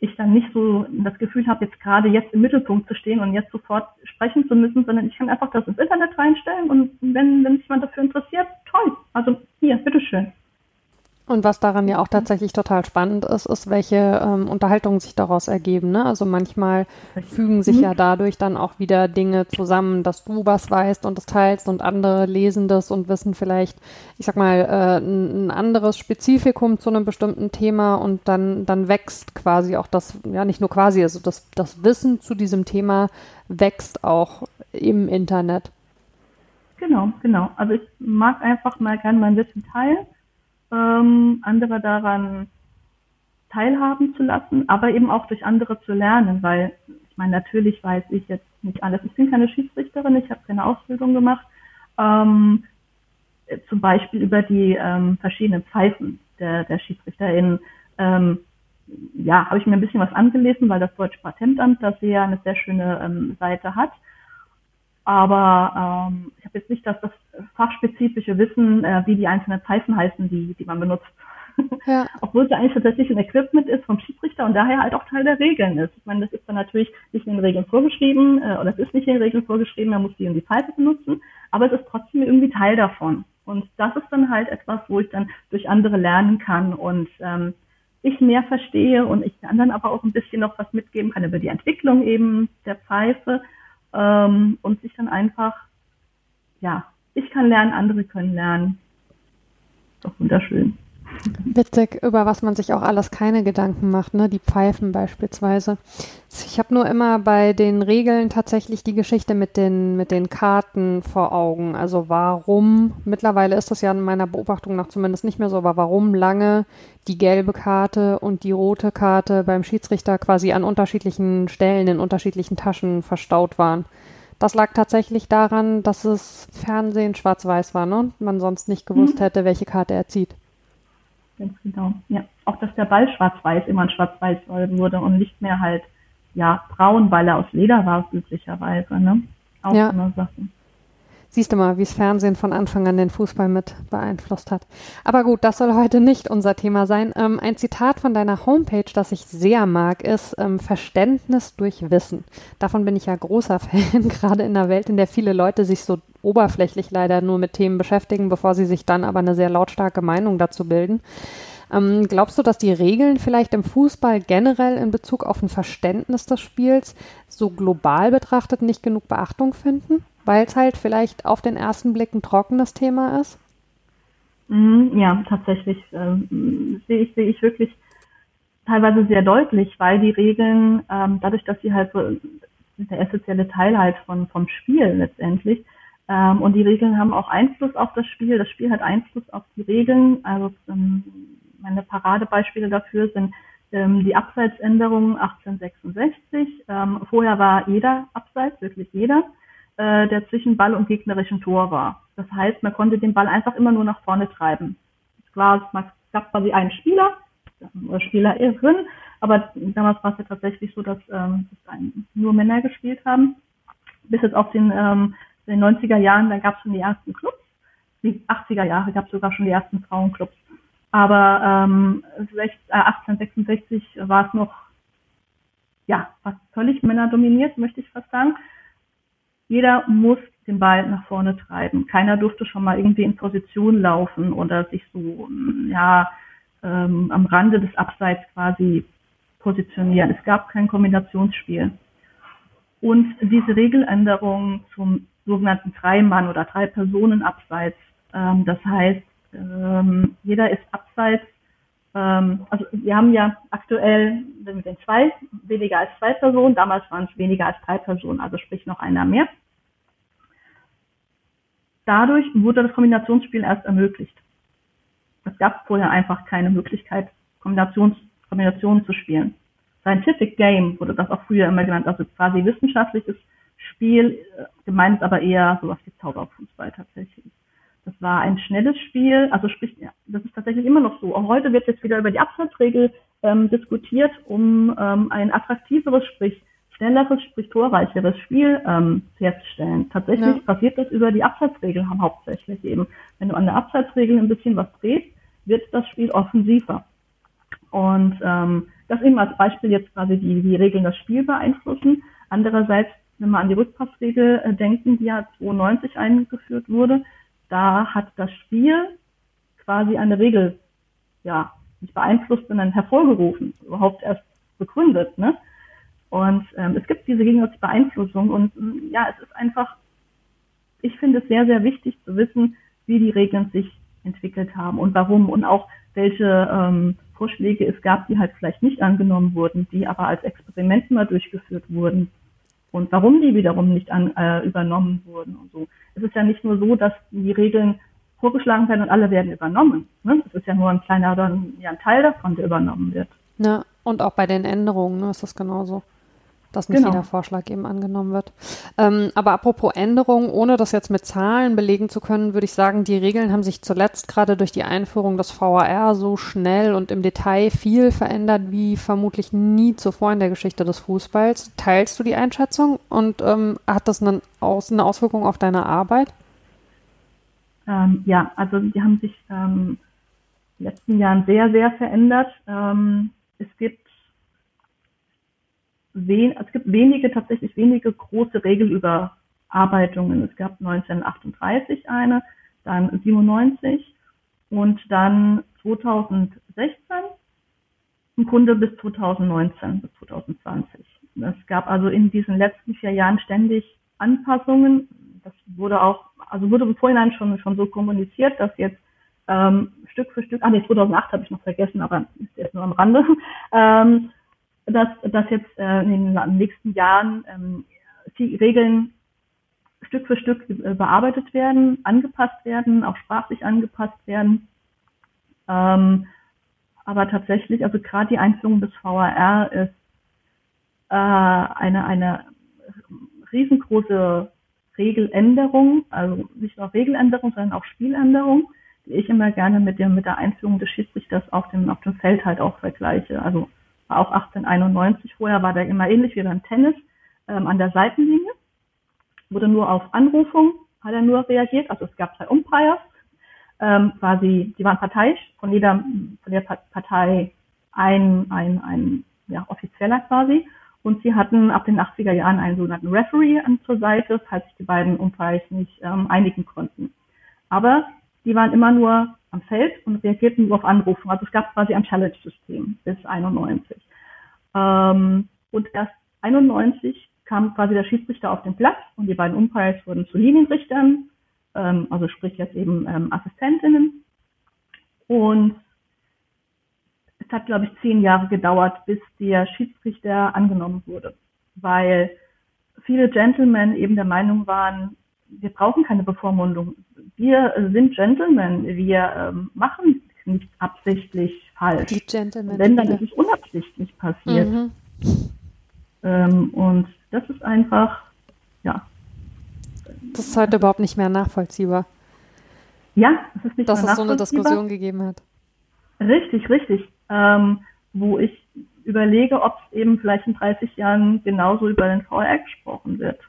ich dann nicht so das Gefühl habe, jetzt gerade jetzt im Mittelpunkt zu stehen und jetzt sofort sprechen zu müssen, sondern ich kann einfach das ins Internet reinstellen und wenn, wenn sich jemand dafür interessiert, toll. Also hier, bitteschön. Und was daran ja auch tatsächlich total spannend ist, ist, welche ähm, Unterhaltungen sich daraus ergeben. Ne? Also manchmal fügen sich ja dadurch dann auch wieder Dinge zusammen, dass du was weißt und das teilst und andere lesen das und wissen vielleicht, ich sag mal, äh, ein, ein anderes Spezifikum zu einem bestimmten Thema und dann, dann wächst quasi auch das, ja nicht nur quasi, also das, das Wissen zu diesem Thema wächst auch im Internet. Genau, genau. Also ich mag einfach mal gerne mein Wissen teilen ähm, andere daran teilhaben zu lassen, aber eben auch durch andere zu lernen, weil ich meine, natürlich weiß ich jetzt nicht alles. Ich bin keine Schiedsrichterin, ich habe keine Ausbildung gemacht. Ähm, zum Beispiel über die ähm, verschiedenen Pfeifen der, der SchiedsrichterInnen. Ähm, ja, habe ich mir ein bisschen was angelesen, weil das Deutsche Patentamt das ja eine sehr schöne ähm, Seite hat. Aber ähm, ich habe jetzt nicht das, das fachspezifische Wissen, äh, wie die einzelnen Pfeifen heißen, die, die man benutzt. Ja. <laughs> Obwohl es eigentlich tatsächlich ein Equipment ist vom Schiedsrichter und daher halt auch Teil der Regeln ist. Ich meine, das ist dann natürlich nicht in den Regeln vorgeschrieben, äh, oder es ist nicht in den Regeln vorgeschrieben, man muss die und die Pfeife benutzen, aber es ist trotzdem irgendwie Teil davon. Und das ist dann halt etwas, wo ich dann durch andere lernen kann und ähm, ich mehr verstehe und ich anderen aber auch ein bisschen noch was mitgeben kann über die Entwicklung eben der Pfeife ähm, und sich dann einfach, ja, ich kann lernen, andere können lernen. Doch wunderschön. Witzig, über was man sich auch alles keine Gedanken macht, ne? Die Pfeifen beispielsweise. Ich habe nur immer bei den Regeln tatsächlich die Geschichte mit den, mit den Karten vor Augen. Also warum, mittlerweile ist das ja in meiner Beobachtung nach zumindest nicht mehr so, aber warum lange die gelbe Karte und die rote Karte beim Schiedsrichter quasi an unterschiedlichen Stellen in unterschiedlichen Taschen verstaut waren. Das lag tatsächlich daran, dass es Fernsehen schwarz-weiß war, ne? Und man sonst nicht gewusst mhm. hätte, welche Karte er zieht. Ganz genau. Ja, auch dass der Ball schwarz-weiß immer in schwarz-weiß wurde und nicht mehr halt ja braun, weil er aus Leder war üblicherweise. Ne? Auch ja. immer Sachen. Siehst du mal, wie es Fernsehen von Anfang an den Fußball mit beeinflusst hat. Aber gut, das soll heute nicht unser Thema sein. Ähm, ein Zitat von deiner Homepage, das ich sehr mag, ist ähm, Verständnis durch Wissen. Davon bin ich ja großer <laughs> Fan, gerade in einer Welt, in der viele Leute sich so oberflächlich leider nur mit Themen beschäftigen, bevor sie sich dann aber eine sehr lautstarke Meinung dazu bilden. Ähm, glaubst du, dass die Regeln vielleicht im Fußball generell in Bezug auf ein Verständnis des Spiels so global betrachtet nicht genug Beachtung finden? Weil es halt vielleicht auf den ersten Blick ein trockenes Thema ist? Mhm, ja, tatsächlich ähm, sehe ich, sehe ich wirklich teilweise sehr deutlich, weil die Regeln, ähm, dadurch, dass sie halt so der essentielle Teil halt von, vom Spiel letztendlich, ähm, und die Regeln haben auch Einfluss auf das Spiel, das Spiel hat Einfluss auf die Regeln, also ähm, meine Paradebeispiele dafür sind ähm, die Abseitsänderungen 1866. Ähm, vorher war jeder Abseits, wirklich jeder äh, der zwischen Ball und gegnerischen Tor war. Das heißt, man konnte den Ball einfach immer nur nach vorne treiben. Es war, es gab quasi einen Spieler oder Spielerin, aber damals war es ja tatsächlich so, dass, ähm, nur Männer gespielt haben. Bis jetzt auf den, ähm, den 90er Jahren, da gab es schon die ersten Clubs. Die 80er Jahre gab es sogar schon die ersten Frauenclubs. Aber ähm, 1866 war es noch ja, fast völlig männerdominiert, möchte ich fast sagen. Jeder muss den Ball nach vorne treiben. Keiner durfte schon mal irgendwie in Position laufen oder sich so ja ähm, am Rande des Abseits quasi positionieren. Es gab kein Kombinationsspiel. Und diese Regeländerung zum sogenannten Dreimann oder drei Personen Abseits, ähm, das heißt, ähm, jeder ist abseits. Ähm, also wir haben ja aktuell mit den zwei weniger als zwei Personen, damals waren es weniger als drei Personen, also sprich noch einer mehr. Dadurch wurde das Kombinationsspiel erst ermöglicht. Es gab vorher einfach keine Möglichkeit, Kombinations Kombinationen zu spielen. Scientific Game wurde das auch früher immer genannt, also quasi wissenschaftliches Spiel, äh, gemeint aber eher sowas wie Zauberfußball tatsächlich. Das war ein schnelles Spiel, also sprich, das ist tatsächlich immer noch so. Auch heute wird jetzt wieder über die Absatzregel ähm, diskutiert, um ähm, ein attraktiveres, sprich schnelleres, sprich torreicheres Spiel ähm, herzustellen. Tatsächlich ja. passiert das über die Abseitsregel hauptsächlich eben. Wenn du an der Abseitsregel ein bisschen was drehst, wird das Spiel offensiver. Und ähm, das eben als Beispiel jetzt quasi die, die Regeln das Spiel beeinflussen. Andererseits, wenn wir an die Rückpassregel äh, denken, die ja 92 eingeführt wurde, da hat das Spiel quasi eine Regel ja, nicht beeinflusst, sondern hervorgerufen, überhaupt erst begründet. Ne? Und ähm, es gibt diese gegenseitige Beeinflussung und mm, ja, es ist einfach, ich finde es sehr, sehr wichtig zu wissen, wie die Regeln sich entwickelt haben und warum und auch welche ähm, Vorschläge es gab, die halt vielleicht nicht angenommen wurden, die aber als Experiment mal durchgeführt wurden und warum die wiederum nicht an, äh, übernommen wurden und so. Es ist ja nicht nur so, dass die Regeln vorgeschlagen werden und alle werden übernommen. Ne? Es ist ja nur ein kleiner ja, ein Teil davon, der übernommen wird. Ja, und auch bei den Änderungen ne, ist das genauso dass nicht genau. jeder Vorschlag eben angenommen wird. Ähm, aber apropos Änderungen, ohne das jetzt mit Zahlen belegen zu können, würde ich sagen, die Regeln haben sich zuletzt gerade durch die Einführung des VAR so schnell und im Detail viel verändert wie vermutlich nie zuvor in der Geschichte des Fußballs. Teilst du die Einschätzung und ähm, hat das eine, Aus eine Auswirkung auf deine Arbeit? Ähm, ja, also die haben sich ähm, in den letzten Jahren sehr, sehr verändert. Ähm, es gibt wen, es gibt wenige, tatsächlich wenige große Regelüberarbeitungen. Es gab 1938 eine, dann 97 und dann 2016 im Grunde bis 2019, bis 2020. Es gab also in diesen letzten vier Jahren ständig Anpassungen. Das wurde auch, also wurde im Vorhinein schon, schon so kommuniziert, dass jetzt ähm, Stück für Stück, ah nee, 2008 habe ich noch vergessen, aber ist jetzt nur am Rande, ähm, dass, dass jetzt äh, in den nächsten Jahren ähm, die Regeln Stück für Stück äh, bearbeitet werden, angepasst werden, auch sprachlich angepasst werden. Ähm, aber tatsächlich, also gerade die Einführung des VAR ist äh, eine, eine riesengroße Regeländerung, also nicht nur Regeländerung, sondern auch Spieländerung, die ich immer gerne mit dem, mit der Einführung des Schiedsrichters auf dem, auf dem Feld halt auch vergleiche. Also auch 1891. Vorher war der immer ähnlich wie beim Tennis ähm, an der Seitenlinie. Wurde nur auf Anrufung, hat er nur reagiert. Also es gab zwei Umpires, ähm, quasi, die waren parteiisch, von jeder, von der Partei ein, ein, ein ja, Offizieller quasi. Und sie hatten ab den 80er Jahren einen sogenannten Referee an zur Seite, falls sich die beiden Umpires nicht ähm, einigen konnten. Aber die waren immer nur am Feld und reagierten nur auf Anrufen. Also es gab quasi ein Challenge-System bis 91. Ähm, und erst 91 kam quasi der Schiedsrichter auf den Platz und die beiden Umpires wurden zu Linienrichtern, ähm, also sprich jetzt eben ähm, Assistentinnen. Und es hat, glaube ich, zehn Jahre gedauert, bis der Schiedsrichter angenommen wurde, weil viele Gentlemen eben der Meinung waren, wir brauchen keine Bevormundung. Wir sind Gentlemen, wir ähm, machen nichts absichtlich falsch. Die Gentlemen. Wenn, dann ist es unabsichtlich passiert. Mhm. Ähm, und das ist einfach, ja. Das ist heute überhaupt nicht mehr nachvollziehbar. Ja, das ist nicht Dass mehr es so eine Diskussion gegeben hat. Richtig, richtig. Ähm, wo ich überlege, ob es eben vielleicht in 30 Jahren genauso über den VR gesprochen wird.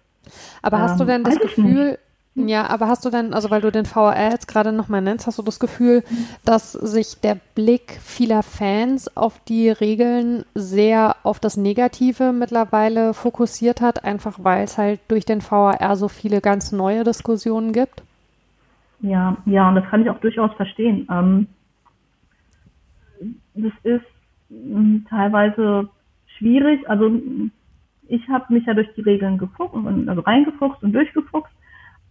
Aber hast du denn das Gefühl, ja, aber hast du denn, also weil du den VAR jetzt gerade nochmal nennst, hast du das Gefühl, dass sich der Blick vieler Fans auf die Regeln sehr auf das Negative mittlerweile fokussiert hat, einfach weil es halt durch den VAR so viele ganz neue Diskussionen gibt? Ja, ja, und das kann ich auch durchaus verstehen. Ähm, das ist hm, teilweise schwierig. Also ich habe mich ja durch die Regeln gefuchst, also reingefuchst und durchgefuchst.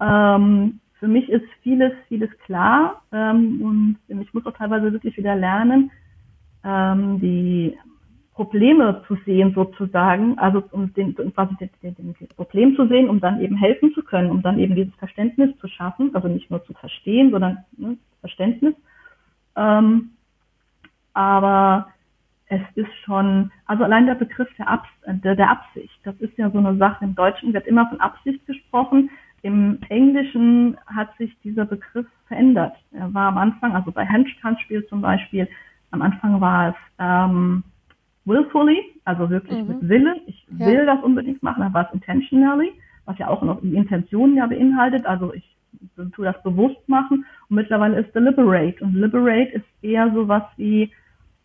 Ähm, für mich ist vieles, vieles klar ähm, und ich muss auch teilweise wirklich wieder lernen, ähm, die Probleme zu sehen sozusagen, also um den, quasi den, den, den Problem zu sehen, um dann eben helfen zu können, um dann eben dieses Verständnis zu schaffen, also nicht nur zu verstehen, sondern ne, Verständnis. Ähm, aber es ist schon, also allein der Begriff der, Abs der, der Absicht, das ist ja so eine Sache, im Deutschen wird immer von Absicht gesprochen, im Englischen hat sich dieser Begriff verändert. Er war am Anfang, also bei Handspiel zum Beispiel, am Anfang war es ähm, willfully, also wirklich mhm. mit Wille. Ich will ja. das unbedingt machen, dann war es intentionally, was ja auch noch die Intention ja beinhaltet. Also ich tue das bewusst machen. Und mittlerweile ist deliberate. Und deliberate ist eher so was wie,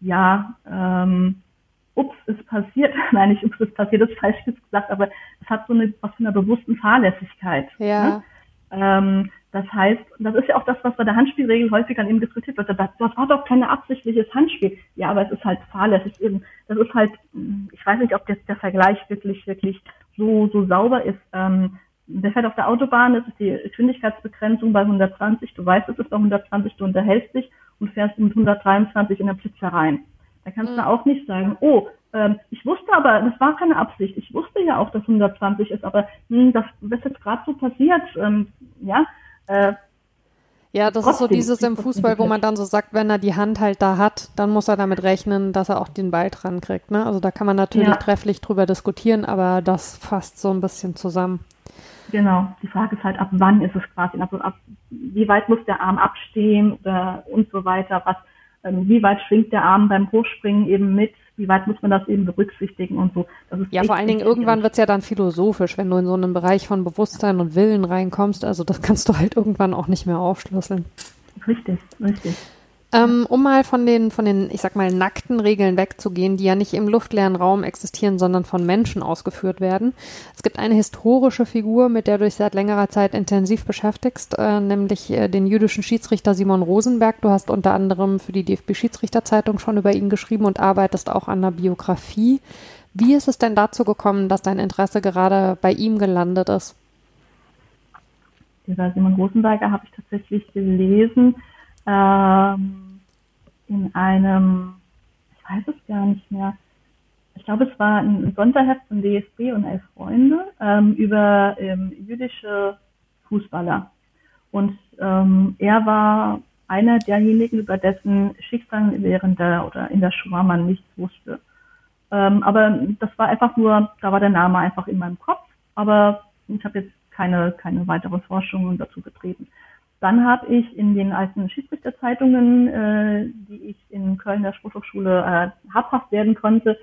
ja, ähm, ups, ist passiert. <laughs> Nein, nicht ups, ist passiert, das ist falsch gesagt, aber es hat so eine, was von einer bewussten Fahrlässigkeit. Ja. Ne? Ähm, das heißt, das ist ja auch das, was bei der Handspielregel häufig dann eben diskutiert wird. Das, das war doch kein absichtliches Handspiel. Ja, aber es ist halt fahrlässig. Eben, das ist halt, ich weiß nicht, ob das, der Vergleich wirklich, wirklich so, so sauber ist. Ähm, der fährt auf der Autobahn, das ist die Geschwindigkeitsbegrenzung bei 120. Du weißt, es ist bei 120, du unterhältst dich und fährst mit 123 in der Blitzer rein. Da kannst mhm. du auch nicht sagen, oh, ähm, ich wusste aber, das war keine Absicht. Ich wusste ja auch, dass 120 ist, aber hm, das, das ist jetzt gerade so passiert. Ähm, ja, äh, ja, das ist so dieses im Fußball, wo man dann so sagt, wenn er die Hand halt da hat, dann muss er damit rechnen, dass er auch den Ball dran kriegt. Ne? Also da kann man natürlich ja. trefflich drüber diskutieren, aber das fasst so ein bisschen zusammen. Genau. Die Frage ist halt, ab wann ist es quasi, also ab wie weit muss der Arm abstehen oder und so weiter, was, ähm, wie weit schwingt der Arm beim Hochspringen eben mit, wie weit muss man das eben berücksichtigen und so. ja, vor allen Dingen irgendwann wird es ja dann philosophisch, wenn du in so einen Bereich von Bewusstsein und Willen reinkommst. Also das kannst du halt irgendwann auch nicht mehr aufschlüsseln. Richtig, richtig. Ähm, um mal von den, von den, ich sag mal, nackten Regeln wegzugehen, die ja nicht im luftleeren Raum existieren, sondern von Menschen ausgeführt werden. Es gibt eine historische Figur, mit der du dich seit längerer Zeit intensiv beschäftigst, äh, nämlich äh, den jüdischen Schiedsrichter Simon Rosenberg. Du hast unter anderem für die DFB-Schiedsrichterzeitung schon über ihn geschrieben und arbeitest auch an der Biografie. Wie ist es denn dazu gekommen, dass dein Interesse gerade bei ihm gelandet ist? Dieser Simon Rosenberger habe ich tatsächlich gelesen ähm, in einem, ich weiß es gar nicht mehr, ich glaube, es war ein Sonderheft von DSB und Elf Freunde ähm, über ähm, jüdische Fußballer. Und ähm, er war einer derjenigen, über dessen Schicksal während der oder in der Shoah man nichts wusste. Ähm, aber das war einfach nur, da war der Name einfach in meinem Kopf, aber ich habe jetzt keine, keine weitere Forschungen dazu getrieben. Dann habe ich in den alten Schiedsrichterzeitungen, äh, die ich in Köln der Sporthochschule äh, habhaft werden konnte,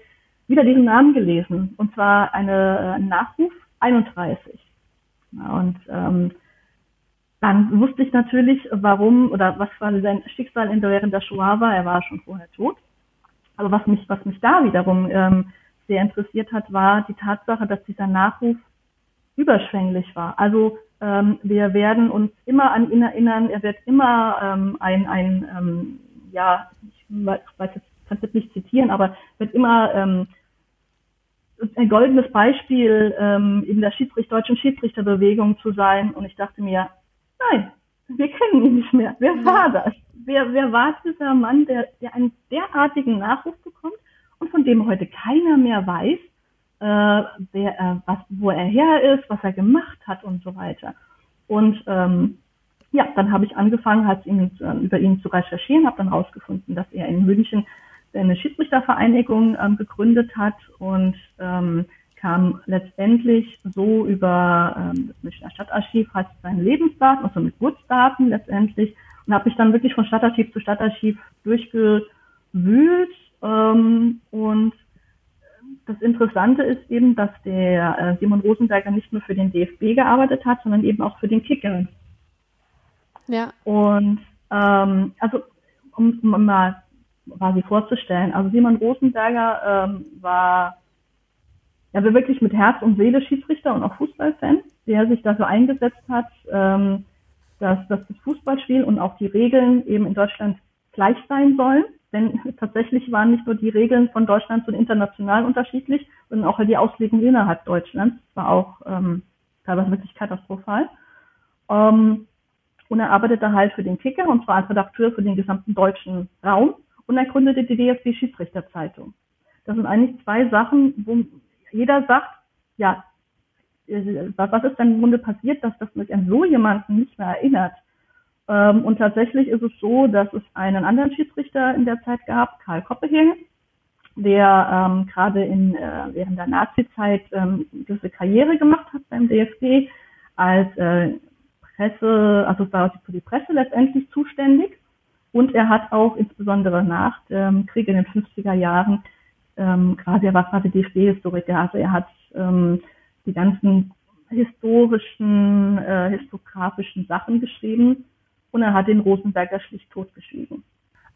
wieder diesen Namen gelesen. Und zwar eine, ein Nachruf 31. Und ähm, dann wusste ich natürlich, warum oder was quasi sein Schicksal in der, während der Shoah war. Er war schon vorher tot. Aber was mich, was mich da wiederum ähm, sehr interessiert hat, war die Tatsache, dass dieser Nachruf überschwänglich war. Also ähm, wir werden uns immer an ihn erinnern. Er wird immer ähm, ein, ein ähm, ja, ich weiß jetzt, kann es nicht zitieren, aber wird immer ähm, ein goldenes Beispiel ähm, in der Schiedsrichter, deutschen Schiedsrichterbewegung zu sein. Und ich dachte mir, nein, wir kennen ihn nicht mehr. Wer war das? Wer, wer war dieser Mann, der, der einen derartigen Nachruf bekommt und von dem heute keiner mehr weiß, äh, wer, äh, was, wo er her ist, was er gemacht hat und so weiter. Und ähm, ja, dann habe ich angefangen, halt ihn, äh, über ihn zu recherchieren, habe dann herausgefunden, dass er in München eine Schiedsrichtervereinigung ähm, gegründet hat und ähm, kam letztendlich so über ähm, das Münchner Stadtarchiv hat seine Lebensdaten, also mit Geburtsdaten letztendlich und habe mich dann wirklich von Stadtarchiv zu Stadtarchiv durchgewühlt ähm, und das Interessante ist eben, dass der äh, Simon Rosenberger nicht nur für den DFB gearbeitet hat, sondern eben auch für den Kicker. Ja. Und ähm, also um, um mal quasi vorzustellen, also Simon Rosenberger ähm, war ja wirklich mit Herz und Seele Schiedsrichter und auch Fußballfan, der sich dafür eingesetzt hat, ähm, dass, dass das Fußballspiel und auch die Regeln eben in Deutschland gleich sein sollen. Denn <laughs> tatsächlich waren nicht nur die Regeln von Deutschland und international unterschiedlich, sondern auch die Auslegung innerhalb Deutschlands war auch ähm, teilweise wirklich katastrophal. Ähm, und er arbeitete halt für den Kicker und zwar als Redakteur für den gesamten deutschen Raum und er gründete die DFB Schiedsrichterzeitung. Das sind eigentlich zwei Sachen, wo jeder sagt, ja, äh, was ist denn im Grunde passiert, dass das mich an so jemanden nicht mehr erinnert? Ähm, und tatsächlich ist es so, dass es einen anderen Schiedsrichter in der Zeit gab, Karl Koppehing, der ähm, gerade in äh, während der Nazi-Zeit ähm, gewisse Karriere gemacht hat beim DFB als äh, Presse, also war für die Presse letztendlich zuständig. Und er hat auch insbesondere nach dem Krieg in den 50er Jahren ähm, quasi, er war quasi DFB-Historiker, also er hat ähm, die ganzen historischen, äh, historiografischen Sachen geschrieben und er hat den Rosenberger schlicht totgeschwiegen.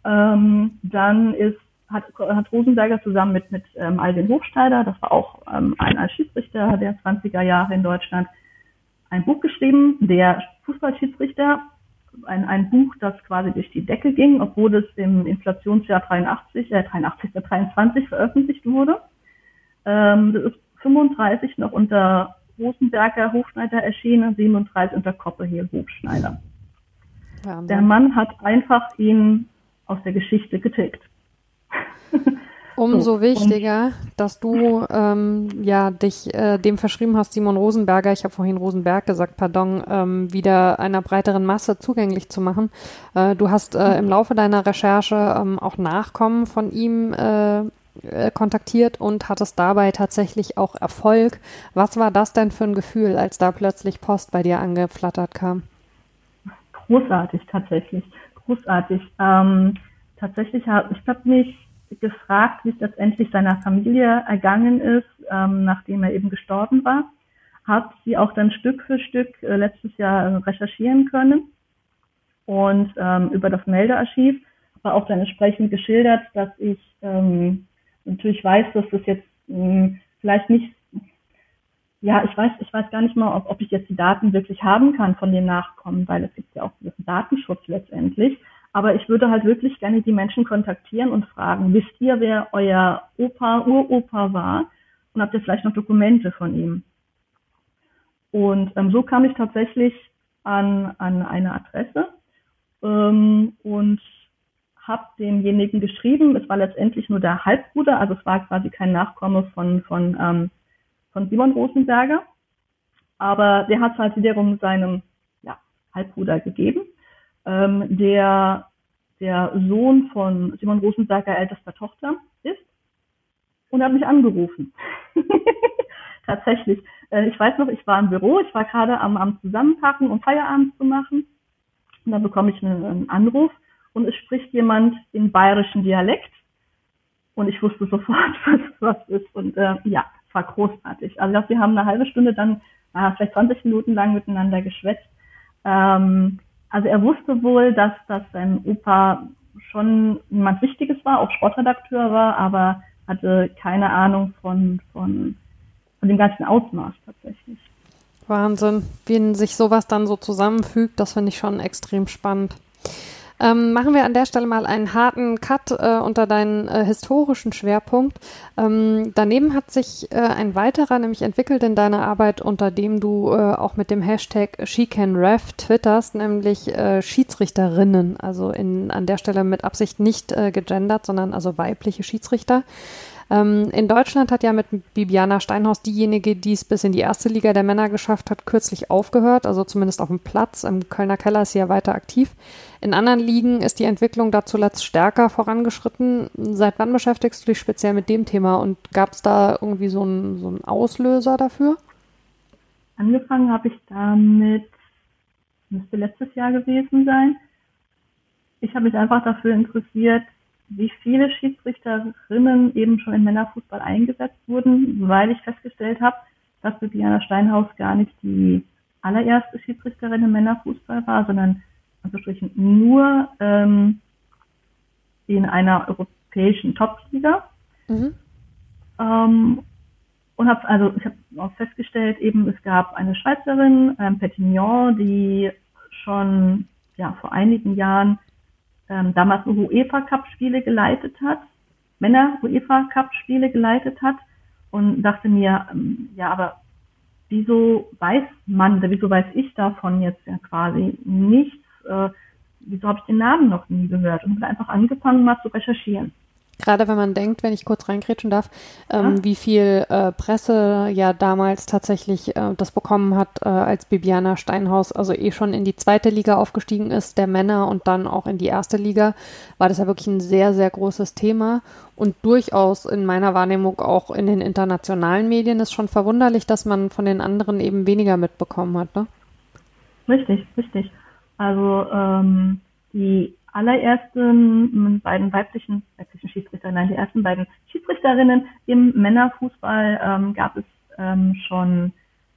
Ähm, dann ist, hat, hat Rosenberger zusammen mit, mit ähm, Alvin Hofsteider, das war auch ähm, ein Schiedsrichter der 20er Jahre in Deutschland, ein Buch geschrieben, der Fußballschiedsrichter, ein, ein Buch, das quasi durch die Decke ging, obwohl es im Inflationsjahr 83, äh, 83, 23 veröffentlicht wurde. Ähm, das ist 35 noch unter Rosenberger Hofschneider erschienen, 37 unter Koppehehl Hofschneider. Ja, der Mann hat einfach ihn aus der Geschichte getickt. <laughs> Umso so, wichtiger, dass du ähm, ja dich äh, dem verschrieben hast, Simon Rosenberger, ich habe vorhin Rosenberg gesagt, pardon, ähm, wieder einer breiteren Masse zugänglich zu machen. Äh, du hast äh, im Laufe deiner Recherche ähm, auch Nachkommen von ihm äh, äh, kontaktiert und hattest dabei tatsächlich auch Erfolg. Was war das denn für ein Gefühl, als da plötzlich Post bei dir angeflattert kam? Großartig, tatsächlich. Großartig. Ähm, tatsächlich habe ich habe mich gefragt, wie es letztendlich seiner Familie ergangen ist, ähm, nachdem er eben gestorben war. Habe sie auch dann Stück für Stück äh, letztes Jahr äh, recherchieren können und ähm, über das Meldearchiv war auch dann entsprechend geschildert, dass ich ähm, natürlich weiß, dass das jetzt mh, hm, vielleicht nicht, ja, ich weiß, ich weiß gar nicht mal, ob, ob ich jetzt die Daten wirklich haben kann von den Nachkommen, weil es gibt ja auch diesen Datenschutz letztendlich. Aber ich würde halt wirklich gerne die Menschen kontaktieren und fragen, wisst ihr, wer euer Opa, Uropa war? Und habt ihr vielleicht noch Dokumente von ihm? Und ähm, so kam ich tatsächlich an, an eine Adresse ähm, und habe demjenigen geschrieben. Es war letztendlich nur der Halbbruder, also es war quasi kein Nachkomme von, von, ähm, von Simon Rosenberger. Aber der hat es halt wiederum seinem ja, Halbbruder gegeben ähm, der der Sohn von Simon Rosenberger ältester Tochter ist und hat mich angerufen. <laughs> Tatsächlich. Äh, ich weiß noch, ich war im Büro, ich war gerade am, am Zusammenpacken, um Feierabend zu machen. Und dann bekomme ich einen, einen Anruf und es spricht jemand im bayerischen Dialekt. Und ich wusste sofort, <laughs> was was ist. Und äh, ja, war großartig. Also ich glaube, wir haben eine halbe Stunde dann, äh, vielleicht 20 Minuten lang miteinander geschwätzt. Ähm, also er wusste wohl, dass, dass sein Opa schon jemand Wichtiges war, auch Sportredakteur war, aber hatte keine Ahnung von, von, von dem ganzen Ausmaß tatsächlich. Wahnsinn, wie sich sowas dann so zusammenfügt, das finde ich schon extrem spannend. Ähm, machen wir an der Stelle mal einen harten Cut äh, unter deinen äh, historischen Schwerpunkt. Ähm, daneben hat sich äh, ein weiterer nämlich entwickelt in deiner Arbeit, unter dem du äh, auch mit dem Hashtag SheCanRef twitterst, nämlich äh, Schiedsrichterinnen. Also in, an der Stelle mit Absicht nicht äh, gegendert, sondern also weibliche Schiedsrichter. Ähm, in Deutschland hat ja mit Bibiana Steinhaus diejenige, die es bis in die erste Liga der Männer geschafft hat, kürzlich aufgehört, also zumindest auf dem Platz. Im Kölner Keller ist sie ja weiter aktiv. In anderen Ligen ist die Entwicklung da zuletzt stärker vorangeschritten. Seit wann beschäftigst du dich speziell mit dem Thema und gab es da irgendwie so einen so Auslöser dafür? Angefangen habe ich damit, müsste letztes Jahr gewesen sein. Ich habe mich einfach dafür interessiert, wie viele Schiedsrichterinnen eben schon im Männerfußball eingesetzt wurden, weil ich festgestellt habe, dass Bibiana Steinhaus gar nicht die allererste Schiedsrichterin im Männerfußball war, sondern Anführungsstrichen nur ähm, in einer europäischen Top-Liga. Mhm. Ähm, und habe also ich habe auch festgestellt, eben es gab eine Schweizerin, ähm, Petignon, die schon ja vor einigen Jahren ähm, damals nur UEFA Cup Spiele geleitet hat, Männer UEFA Cup Spiele geleitet hat und dachte mir, ähm, ja, aber wieso weiß man, oder wieso weiß ich davon jetzt ja quasi nichts? Äh, wieso habe ich den Namen noch nie gehört? Und habe einfach angefangen mal zu recherchieren. Gerade wenn man denkt, wenn ich kurz reingrätschen darf, ähm, ja. wie viel äh, Presse ja damals tatsächlich äh, das bekommen hat, äh, als Bibiana Steinhaus also eh schon in die zweite Liga aufgestiegen ist, der Männer und dann auch in die erste Liga, war das ja wirklich ein sehr, sehr großes Thema und durchaus in meiner Wahrnehmung auch in den internationalen Medien ist schon verwunderlich, dass man von den anderen eben weniger mitbekommen hat, ne? Richtig, richtig. Also ähm, die allerersten beiden weiblichen, weiblichen Schiedsrichter, nein, die ersten beiden Schiedsrichterinnen im Männerfußball ähm, gab es ähm, schon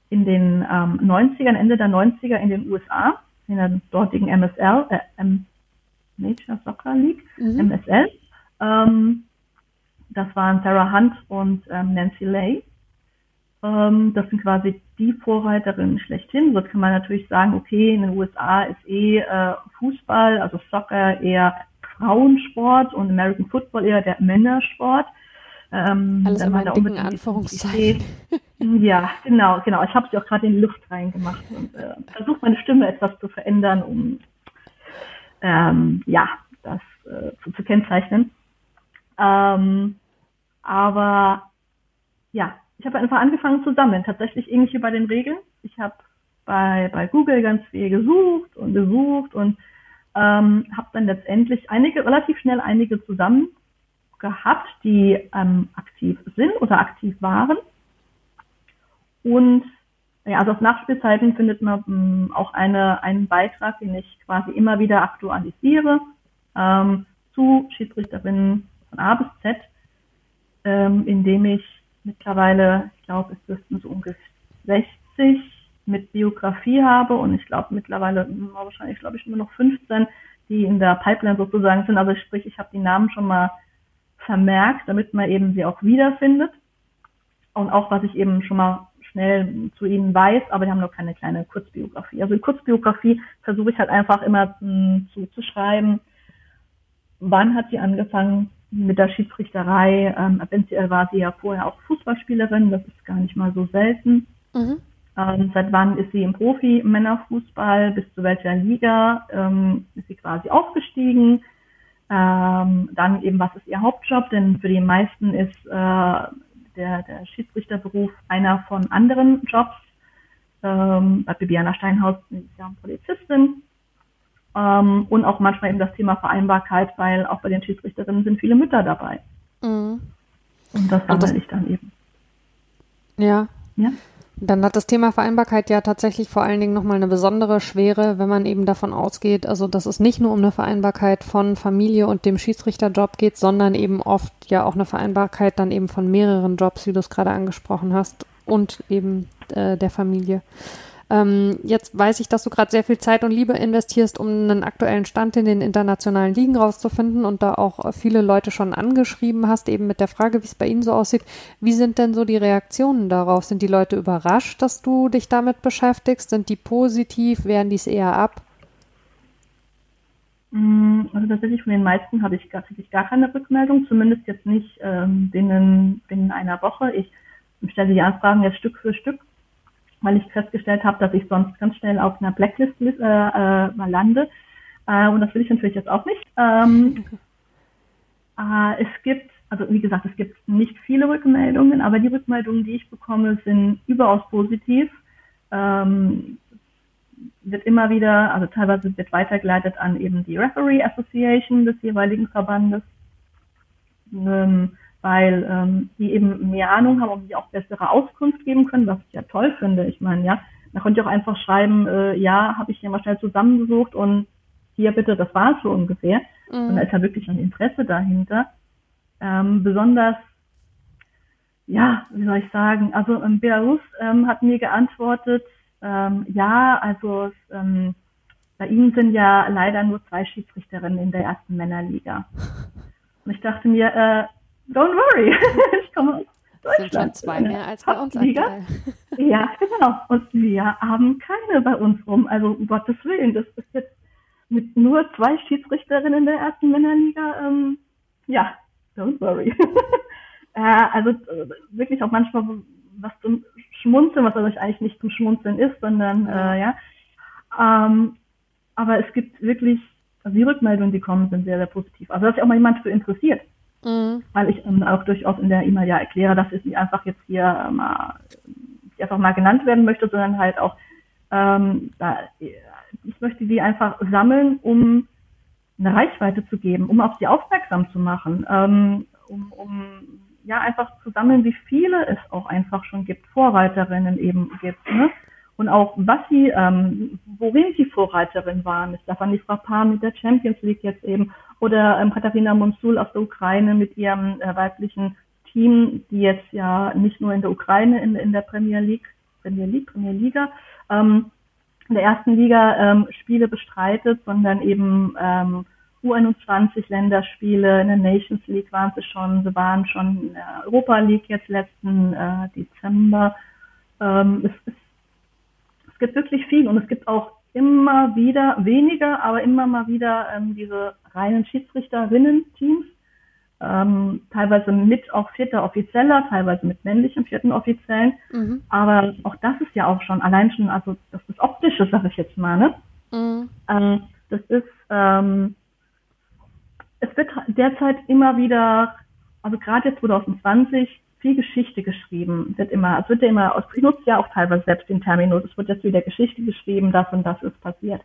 in den ähm, 90ern, Ende der 90er in den USA, in der dortigen MSL, äh, M Major Soccer League, mhm. MSL. Ähm, das waren Sarah Hunt und ähm, Nancy Lay. Ähm, das sind quasi die Vorreiterinnen schlechthin. So kann man natürlich sagen, okay, in den USA ist eh äh, Fußball, also Soccer eher Frauensport und American Football eher der Männersport. Ähm, Alles immer in dicken Anführungszeichen. Ja, genau, genau. Ich habe sie auch gerade in die Luft reingemacht und äh, versuche meine Stimme etwas zu verändern, um ähm, ja, das äh, zu, zu kennzeichnen. Ähm, aber ja, ich habe einfach angefangen zu sammeln, tatsächlich ähnlich bei den Regeln. Ich habe bei, bei Google ganz viel gesucht und gesucht und ähm, habe dann letztendlich einige, relativ schnell einige zusammen gehabt, die ähm, aktiv sind oder aktiv waren. Und ja, also auf Nachspielzeiten findet man ähm, auch eine, einen Beitrag, den ich quasi immer wieder aktualisiere ähm, zu Schiedsrichterinnen von A bis Z, ähm, indem ich mittlerweile, ich glaube, es dürften so ungefähr 60 mit Biografie habe und ich glaube mittlerweile wahrscheinlich, glaube ich, nur noch 15, die in der Pipeline sozusagen sind. Also sprich, ich habe die Namen schon mal vermerkt, damit man eben sie auch wiederfindet. Und auch, was ich eben schon mal schnell zu ihnen weiß, aber die haben noch keine kleine Kurzbiografie. Also die Kurzbiografie versuche ich halt einfach immer hm, zu schreiben, wann hat sie angefangen mit der Schiedsrichterei. Ähm, eventuell war sie ja vorher auch Fußballspielerin, das ist gar nicht mal so selten. Mhm. Ähm, seit wann ist sie im Profi-Männerfußball, bis zu welcher Liga ähm, ist sie quasi aufgestiegen? Ähm, dann eben, was ist ihr Hauptjob? Denn für die meisten ist äh, der, der Schiedsrichterberuf einer von anderen Jobs. Ähm, bei Bibiana Steinhaus ist sie ja Polizistin. Ähm, und auch manchmal eben das Thema Vereinbarkeit, weil auch bei den Schiedsrichterinnen sind viele Mütter dabei. Mhm. Und das sammle ich dann eben. Ja. Ja. Dann hat das Thema Vereinbarkeit ja tatsächlich vor allen Dingen nochmal eine besondere Schwere, wenn man eben davon ausgeht, also dass es nicht nur um eine Vereinbarkeit von Familie und dem Schiedsrichterjob geht, sondern eben oft ja auch eine Vereinbarkeit dann eben von mehreren Jobs, wie du es gerade angesprochen hast, und eben äh, der Familie. Ähm, jetzt weiß ich, dass du gerade sehr viel Zeit und Liebe investierst, um einen aktuellen Stand in den internationalen Ligen rauszufinden und da auch viele Leute schon angeschrieben hast, eben mit der Frage, wie es bei Ihnen so aussieht. Wie sind denn so die Reaktionen darauf? Sind die Leute überrascht, dass du dich damit beschäftigst? Sind die positiv? Wehren die es eher ab? Mm, also tatsächlich von den meisten habe ich, ich gar keine Rückmeldung, zumindest jetzt nicht ähm, binnen, binnen einer Woche. Ich stelle die Anfragen jetzt Stück für Stück weil ich festgestellt habe, dass ich sonst ganz schnell auf einer Blacklist äh, äh, mal lande. Äh, und das will ich natürlich jetzt auch nicht. Ähm, äh, es gibt, also wie gesagt, es gibt nicht viele Rückmeldungen, aber die Rückmeldungen, die ich bekomme, sind überaus positiv. Ähm, wird immer wieder, also teilweise wird weitergeleitet an eben die Referee Association des jeweiligen Verbandes. Ähm, weil ähm, die eben mehr Ahnung haben und die auch bessere Auskunft geben können, was ich ja toll finde. Ich meine, ja, da könnt ihr auch einfach schreiben, äh, ja, habe ich hier mal schnell zusammengesucht und hier bitte, das war es so ungefähr. Mhm. Und da ist ja wirklich ein Interesse dahinter. Ähm, besonders, ja, wie soll ich sagen, also ähm, Belarus ähm, hat mir geantwortet, ähm, ja, also ähm, bei ihnen sind ja leider nur zwei Schiedsrichterinnen in der ersten Männerliga. <laughs> Und ich dachte mir, äh, don't worry, <laughs> ich komme aus Deutschland. Sind schon zwei mehr als bei uns Liga. <laughs> Ja, <laughs> genau. Und wir haben keine bei uns rum. Also um Gottes Willen, das ist jetzt mit nur zwei Schiedsrichterinnen in der ersten Männerliga. Ähm, ja, don't worry. äh, also äh, wirklich auch manchmal was zum Schmunzeln, was also eigentlich nicht zum Schmunzeln ist, sondern äh, ja. Ähm, aber es gibt wirklich, also die Rückmeldungen, die kommen, sind sehr, sehr positiv. Also dass sich auch mal jemand für interessiert. Mhm. Weil ich ähm, auch durchaus in der E-Mail ja erkläre, dass es nicht einfach jetzt hier mal, einfach mal genannt werden möchte, sondern halt auch, ähm, da, ich möchte die einfach sammeln, um eine Reichweite zu geben, um auf sie aufmerksam zu machen, ähm, um, um ja einfach zu sammeln, wie viele es auch einfach schon gibt, Vorreiterinnen eben gibt. Ne? Und auch was sie, ähm, worin sie Vorreiterin waren, ist Stefanie Frappar mit der Champions League jetzt eben oder ähm, Katharina Monsul aus der Ukraine mit ihrem äh, weiblichen Team, die jetzt ja nicht nur in der Ukraine in, in der Premier League, Premier League, Premier Liga, ähm, in der ersten Liga ähm, Spiele bestreitet, sondern eben ähm, U21 Länderspiele, in der Nations League waren sie schon, sie waren schon in der Europa League jetzt letzten äh, Dezember. Ähm, es, es, es gibt wirklich viel und es gibt auch immer wieder, weniger, aber immer mal wieder ähm, diese reinen Schiedsrichterinnen-Teams, ähm, teilweise mit auch vierter Offizieller, teilweise mit männlichem vierten Offiziellen. Mhm. Aber auch das ist ja auch schon allein schon, also das ist optische, sag ich jetzt mal, ne? Mhm. Ähm, das ist, ähm, es wird derzeit immer wieder, also gerade jetzt 2020, viel Geschichte geschrieben. Wird immer, es wird ja immer, ich nutze ja auch teilweise selbst den Terminus, es wird jetzt wieder Geschichte geschrieben, das und das ist passiert.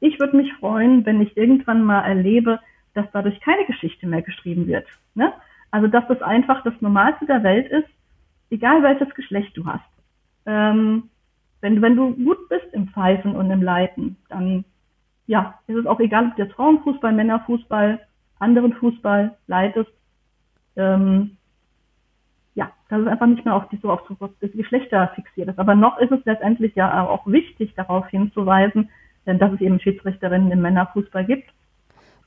Ich würde mich freuen, wenn ich irgendwann mal erlebe, dass dadurch keine Geschichte mehr geschrieben wird. Ne? Also dass das einfach das Normalste der Welt ist, egal welches Geschlecht du hast. Ähm, wenn, wenn du gut bist im Pfeifen und im Leiten, dann ja, ist es auch egal, ob du jetzt Frauenfußball, Männerfußball, anderen Fußball leitest. Ähm, ja, das ist einfach nicht mehr auf die, so auf das Geschlechter fixiert ist. Aber noch ist es letztendlich ja auch wichtig, darauf hinzuweisen, denn dass es eben Schiedsrichterinnen im Männerfußball gibt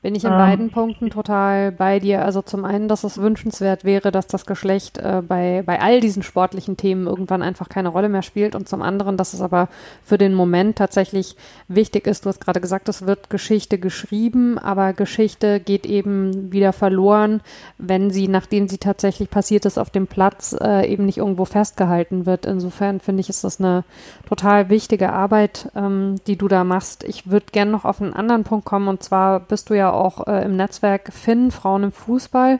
bin ich in ähm, beiden Punkten total bei dir. Also zum einen, dass es wünschenswert wäre, dass das Geschlecht äh, bei, bei all diesen sportlichen Themen irgendwann einfach keine Rolle mehr spielt. Und zum anderen, dass es aber für den Moment tatsächlich wichtig ist. Du hast gerade gesagt, es wird Geschichte geschrieben, aber Geschichte geht eben wieder verloren, wenn sie, nachdem sie tatsächlich passiert ist, auf dem Platz äh, eben nicht irgendwo festgehalten wird. Insofern finde ich, ist das eine total wichtige Arbeit, ähm, die du da machst. Ich würde gerne noch auf einen anderen Punkt kommen und zwar bist du ja auch äh, im Netzwerk Finn, Frauen im Fußball.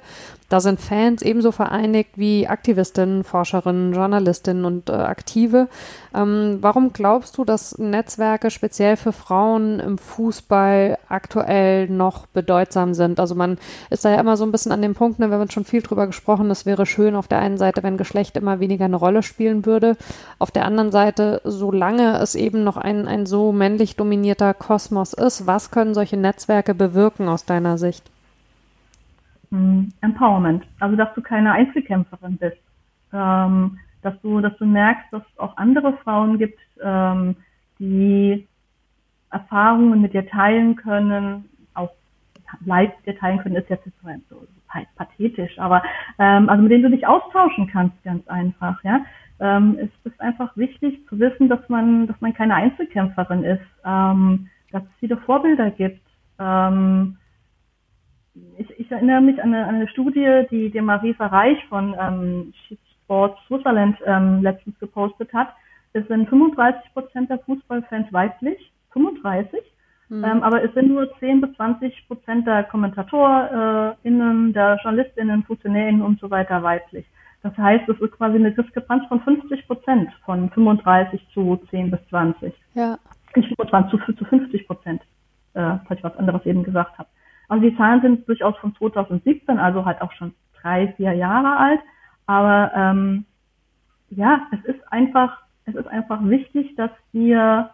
Da sind Fans ebenso vereinigt wie Aktivistinnen, Forscherinnen, Journalistinnen und äh, Aktive. Ähm, warum glaubst du, dass Netzwerke speziell für Frauen im Fußball aktuell noch bedeutsam sind? Also man ist da ja immer so ein bisschen an dem Punkt, ne, wir haben schon viel drüber gesprochen, es wäre schön auf der einen Seite, wenn Geschlecht immer weniger eine Rolle spielen würde. Auf der anderen Seite, solange es eben noch ein, ein so männlich dominierter Kosmos ist, was können solche Netzwerke bewirken aus deiner Sicht? Hm, Empowerment. Also, dass du keine Einzelkämpferin bist. Ähm, dass du, dass du merkst, dass es auch andere Frauen gibt, ähm, die Erfahrungen mit dir teilen können, auch Leid dir teilen können, ist jetzt so, so pathetisch, aber ähm, also mit denen du dich austauschen kannst, ganz einfach, ja. Ähm, es ist einfach wichtig zu wissen, dass man, dass man keine Einzelkämpferin ist, ähm, dass es viele Vorbilder gibt, ähm, ich, ich erinnere mich an eine, an eine Studie, die, die Marisa Reich von ähm, Sports Switzerland ähm, letztens gepostet hat. Es sind 35 Prozent der Fußballfans weiblich, 35. Mhm. Ähm, aber es sind nur 10 bis 20 Prozent der KommentatorInnen, der JournalistInnen, FunktionärInnen und so weiter weiblich. Das heißt, es ist quasi eine Diskrepanz von 50 Prozent, von 35 zu 10 bis 20. Ja. Nicht 25 zu, zu 50 Prozent, äh, falls ich was anderes eben gesagt habe. Also die Zahlen sind durchaus von 2017, also halt auch schon drei, vier Jahre alt. Aber ähm, ja, es ist einfach, es ist einfach wichtig, dass wir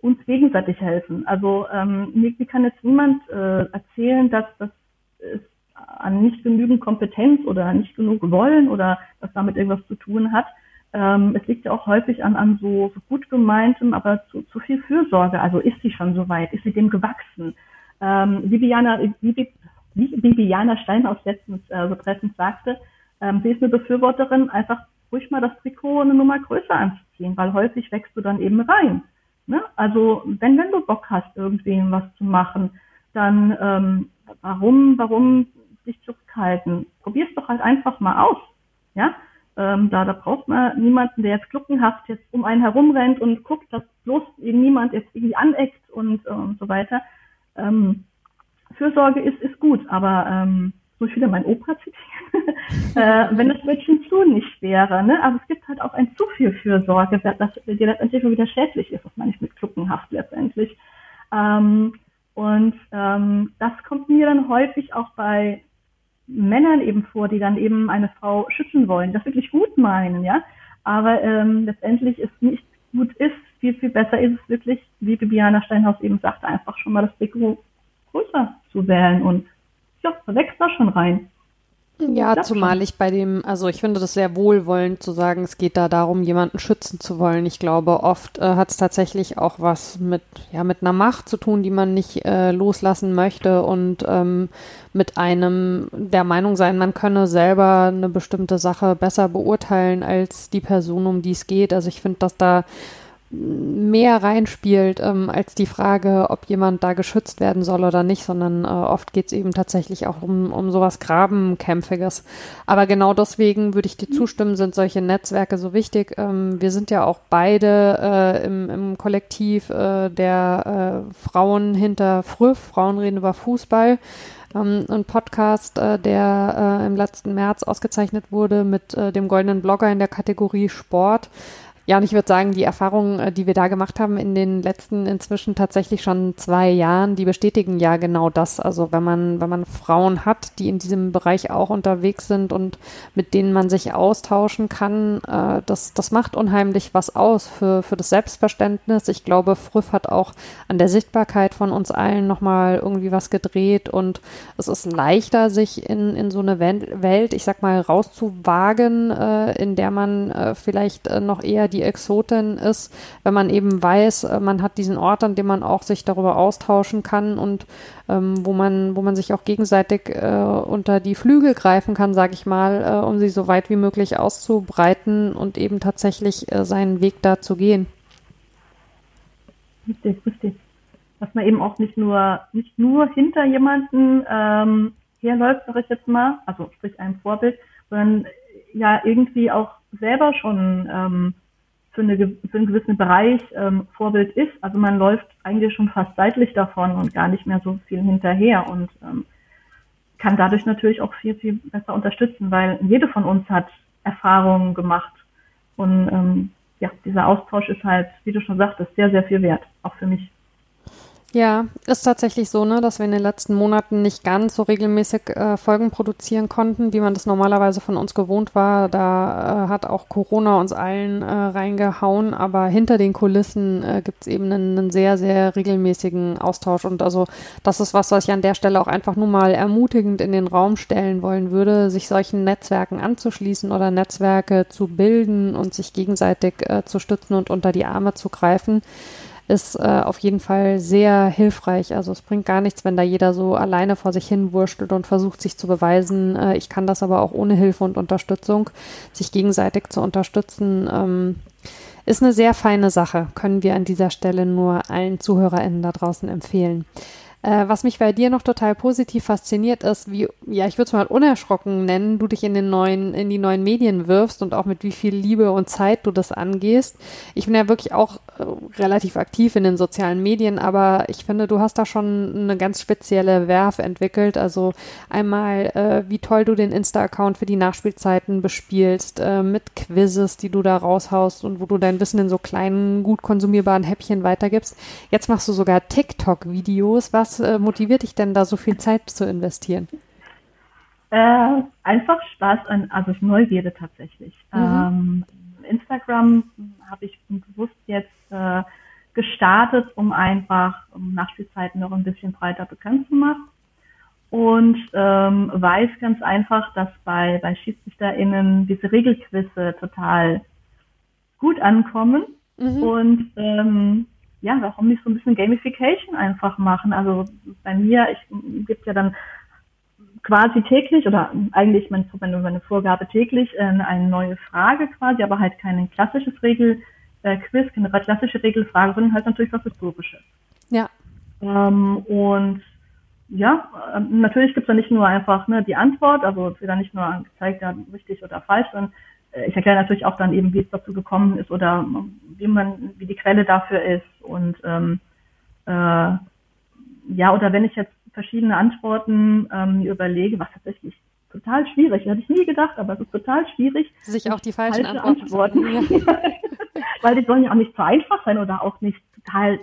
uns gegenseitig helfen. Also ähm, mir, kann jetzt niemand äh, erzählen, dass das ist an nicht genügend Kompetenz oder nicht genug Wollen oder was damit irgendwas zu tun hat. Ähm, es liegt ja auch häufig an, an so, so gut gemeintem, aber zu, zu viel Fürsorge. Also ist sie schon so weit? Ist sie dem gewachsen? Ähm, Viviana, wie Viviana Steinhaus letztens äh, so treffend sagte, ähm, sie ist eine Befürworterin, einfach ruhig mal das Trikot eine Nummer größer anzuziehen, weil häufig wächst du dann eben rein. Ne? Also wenn, wenn du Bock hast, irgendwie was zu machen, dann ähm, warum, warum dich zurückhalten? Probier's doch halt einfach mal aus. Ja, ähm, da, da braucht man niemanden, der jetzt gluckenhaft jetzt um einen herumrennt und guckt, dass bloß eben niemand jetzt irgendwie aneckt und, äh, und so weiter ähm, Fürsorge ist, ist gut, aber ähm, muss ich wieder mein Opa zitieren, <laughs> äh, wenn das Mädchen zu nicht wäre. Ne? Aber es gibt halt auch ein zu viel Fürsorge, das dir letztendlich wieder schädlich ist, das meine ich mit Kluckenhaft letztendlich. Ähm, und ähm, das kommt mir dann häufig auch bei Männern eben vor, die dann eben eine Frau schützen wollen, das wirklich gut meinen, ja. Aber ähm, letztendlich ist nicht gut ist, viel, viel besser ist es wirklich, wie Bibiana Steinhaus eben sagte, einfach schon mal das Deko größer zu wählen und ja, wächst da schon rein. Ja, das zumal schon. ich bei dem, also ich finde das sehr wohlwollend zu sagen, es geht da darum, jemanden schützen zu wollen. Ich glaube, oft äh, hat es tatsächlich auch was mit, ja, mit einer Macht zu tun, die man nicht äh, loslassen möchte und ähm, mit einem der Meinung sein, man könne selber eine bestimmte Sache besser beurteilen als die Person, um die es geht. Also ich finde, dass da mehr reinspielt ähm, als die Frage, ob jemand da geschützt werden soll oder nicht, sondern äh, oft geht es eben tatsächlich auch um, um sowas Grabenkämpfiges. Aber genau deswegen würde ich dir zustimmen, sind solche Netzwerke so wichtig. Ähm, wir sind ja auch beide äh, im, im Kollektiv äh, der äh, Frauen hinter Früff, Frauen reden über Fußball. Ähm, ein Podcast, äh, der äh, im letzten März ausgezeichnet wurde mit dem goldenen Blogger in der Kategorie Sport. Ja, und ich würde sagen, die Erfahrungen, äh, die wir da gemacht haben in den letzten inzwischen tatsächlich schon zwei Jahren, die bestätigen ja genau das. Also wenn man, wenn man Frauen hat, die in diesem Bereich auch unterwegs sind und mit denen man sich austauschen kann, äh, das, das macht unheimlich was aus für, für das Selbstverständnis. Ich glaube, Früff hat auch an der Sichtbarkeit von uns allen nochmal irgendwie was gedreht und es ist leichter, sich in, in so eine Welt, ich sag mal, rauszuwagen, äh, in der man äh, vielleicht äh, noch eher die Exotin ist, wenn man eben weiß, äh, man hat diesen Ort, an dem man auch sich darüber austauschen kann und ähm, wo man, wo man sich auch gegenseitig äh, unter die Flügel greifen kann, sage ich mal, äh, um sie so weit wie möglich auszubreiten und eben tatsächlich äh, seinen Weg da zu gehen. Richtig, richtig. Dass man eben auch nicht nur, nicht nur hinter jemanden ähm, herläuft, sag ich jetzt mal, also sprich einem Vorbild, sondern ja irgendwie auch selber schon ähm, für, eine, für einen gewissen Bereich ähm, Vorbild ist. Also man läuft eigentlich schon fast seitlich davon und gar nicht mehr so viel hinterher und ähm, kann dadurch natürlich auch viel, viel besser unterstützen, weil jede von uns hat Erfahrungen gemacht. Und ähm, ja, dieser Austausch ist halt, wie du schon sagtest, sehr, sehr viel wert, auch für mich. Ja, ist tatsächlich so, ne, dass wir in den letzten Monaten nicht ganz so regelmäßig äh, Folgen produzieren konnten, wie man das normalerweise von uns gewohnt war. Da äh, hat auch Corona uns allen äh, reingehauen, aber hinter den Kulissen äh, gibt es eben einen, einen, sehr, sehr regelmäßigen Austausch. Und also das ist was, was ich an der Stelle auch einfach nur mal ermutigend in den Raum stellen wollen würde, sich solchen Netzwerken anzuschließen oder Netzwerke zu bilden und sich gegenseitig äh, zu stützen und unter die Arme zu greifen ist äh, auf jeden Fall sehr hilfreich. Also es bringt gar nichts, wenn da jeder so alleine vor sich hin wurschtelt und versucht, sich zu beweisen, äh, ich kann das aber auch ohne Hilfe und Unterstützung, sich gegenseitig zu unterstützen. Ähm, ist eine sehr feine Sache, können wir an dieser Stelle nur allen ZuhörerInnen da draußen empfehlen. Äh, was mich bei dir noch total positiv fasziniert ist, wie, ja, ich würde es mal unerschrocken nennen, du dich in den neuen, in die neuen Medien wirfst und auch mit wie viel Liebe und Zeit du das angehst. Ich bin ja wirklich auch äh, relativ aktiv in den sozialen Medien, aber ich finde, du hast da schon eine ganz spezielle Werf entwickelt. Also einmal, äh, wie toll du den Insta-Account für die Nachspielzeiten bespielst, äh, mit Quizzes, die du da raushaust und wo du dein Wissen in so kleinen, gut konsumierbaren Häppchen weitergibst. Jetzt machst du sogar TikTok-Videos. Was äh, motiviert dich denn da so viel Zeit zu investieren? Äh, einfach Spaß an, also Neugierde tatsächlich. Mhm. Ähm, Instagram habe ich bewusst jetzt äh, gestartet, um einfach um Nachspielzeiten noch ein bisschen breiter bekannt zu machen. Und ähm, weiß ganz einfach, dass bei, bei SchiedsrichterInnen diese Regelquizze total gut ankommen. Mhm. Und ähm, ja, warum nicht so ein bisschen Gamification einfach machen? Also bei mir, ich gibt ja dann quasi täglich oder eigentlich meine, meine Vorgabe täglich äh, eine neue Frage quasi, aber halt kein klassisches Regelquiz, äh, keine klassische Regelfrage, sondern halt natürlich was Historisches. Ja. Ähm, und ja, äh, natürlich gibt es da nicht nur einfach ne, die Antwort, also es wird dann nicht nur gezeigt, ja, richtig oder falsch, sondern ich erkläre natürlich auch dann eben, wie es dazu gekommen ist oder wie man, wie die Quelle dafür ist und ähm, äh, ja, oder wenn ich jetzt verschiedene Antworten ähm, überlege, was tatsächlich total schwierig. Hätte ich nie gedacht, aber es ist total schwierig. Sich auch die falschen falsche Antworten. Antworten. <laughs> Weil die sollen ja auch nicht zu einfach sein oder auch nicht total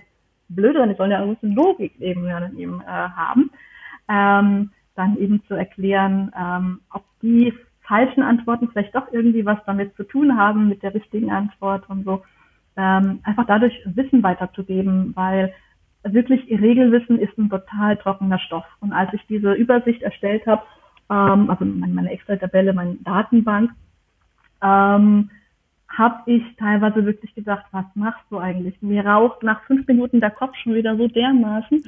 blöd sein. Die sollen ja ein bisschen Logik eben, ja, eben äh, haben. Ähm, dann eben zu erklären, ähm, ob die falschen Antworten vielleicht doch irgendwie was damit zu tun haben mit der richtigen Antwort und so. Ähm, einfach dadurch Wissen weiterzugeben, weil wirklich Regelwissen ist ein total trockener Stoff. Und als ich diese Übersicht erstellt habe, ähm, also meine Excel-Tabelle, meine Datenbank, ähm, habe ich teilweise wirklich gedacht, was machst du eigentlich? Mir raucht nach fünf Minuten der Kopf schon wieder so dermaßen.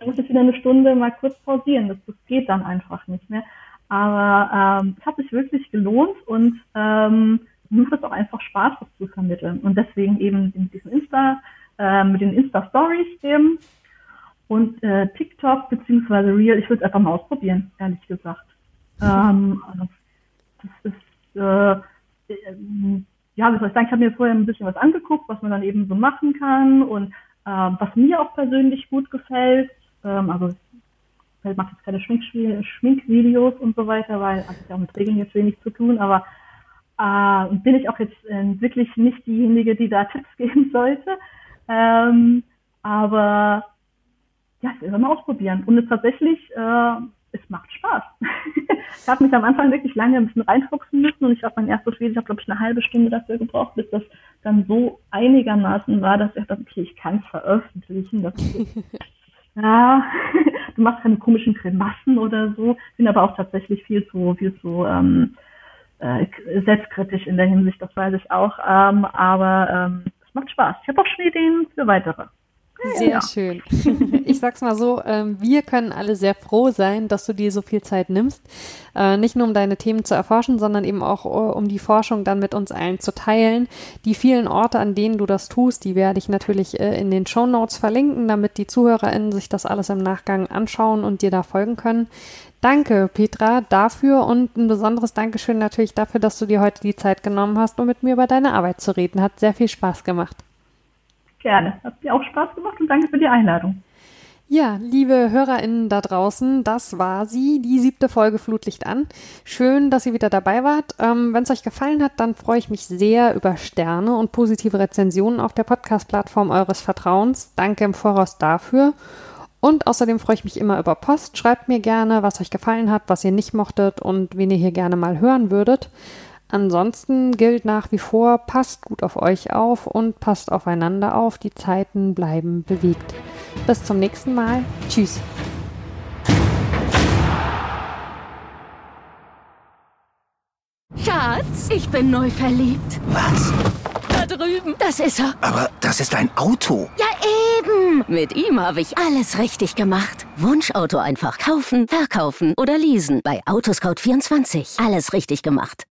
Ich muss jetzt wieder eine Stunde mal kurz pausieren. Das, das geht dann einfach nicht mehr. Aber ähm, es hat sich wirklich gelohnt und ähm, mir macht es auch einfach Spaß, das zu vermitteln. Und deswegen eben mit diesem Insta, äh, mit den Insta-Stories eben und äh, TikTok beziehungsweise Real, ich würde es einfach mal ausprobieren, ehrlich gesagt. Ähm, also das ist äh, ja, wie soll ich sagen, ich habe mir vorher ein bisschen was angeguckt, was man dann eben so machen kann und äh, was mir auch persönlich gut gefällt. Ähm, also ich mache jetzt keine Schmink Schminkvideos und so weiter, weil hat ja auch mit Regeln jetzt wenig zu tun, aber äh, bin ich auch jetzt äh, wirklich nicht diejenige, die da <laughs> Tipps geben sollte. Ähm, aber ja, ich will mal ausprobieren. Und es tatsächlich äh, es macht Spaß. <laughs> ich habe mich am Anfang wirklich lange ein bisschen reinfuchsen müssen und ich habe mein erstes Video, ich habe glaube ich eine halbe Stunde dafür gebraucht, bis das dann so einigermaßen war, dass ich dachte, okay, ich kann es veröffentlichen. Das <laughs> ja, du machst keine komischen Kremassen oder so, bin aber auch tatsächlich viel zu, viel zu ähm, äh, selbstkritisch in der Hinsicht, das weiß ich auch. Ähm, aber ähm, es macht Spaß. Ich habe auch schon Ideen für weitere. Sehr ja. schön. <laughs> Ich sag's mal so, ähm, wir können alle sehr froh sein, dass du dir so viel Zeit nimmst. Äh, nicht nur um deine Themen zu erforschen, sondern eben auch äh, um die Forschung dann mit uns allen zu teilen. Die vielen Orte, an denen du das tust, die werde ich natürlich äh, in den Show Notes verlinken, damit die ZuhörerInnen sich das alles im Nachgang anschauen und dir da folgen können. Danke, Petra, dafür und ein besonderes Dankeschön natürlich dafür, dass du dir heute die Zeit genommen hast, um mit mir über deine Arbeit zu reden. Hat sehr viel Spaß gemacht. Gerne. Hat mir auch Spaß gemacht und danke für die Einladung. Ja, liebe HörerInnen da draußen, das war sie, die siebte Folge Flutlicht an. Schön, dass ihr wieder dabei wart. Ähm, Wenn es euch gefallen hat, dann freue ich mich sehr über Sterne und positive Rezensionen auf der Podcast-Plattform eures Vertrauens. Danke im Voraus dafür. Und außerdem freue ich mich immer über Post. Schreibt mir gerne, was euch gefallen hat, was ihr nicht mochtet und wen ihr hier gerne mal hören würdet. Ansonsten gilt nach wie vor, passt gut auf euch auf und passt aufeinander auf. Die Zeiten bleiben bewegt. Bis zum nächsten Mal. Tschüss. Schatz, ich bin neu verliebt. Was? Da drüben. Das ist er. Aber das ist ein Auto. Ja, eben. Mit ihm habe ich alles richtig gemacht. Wunschauto einfach kaufen, verkaufen oder leasen. Bei Autoscout24. Alles richtig gemacht.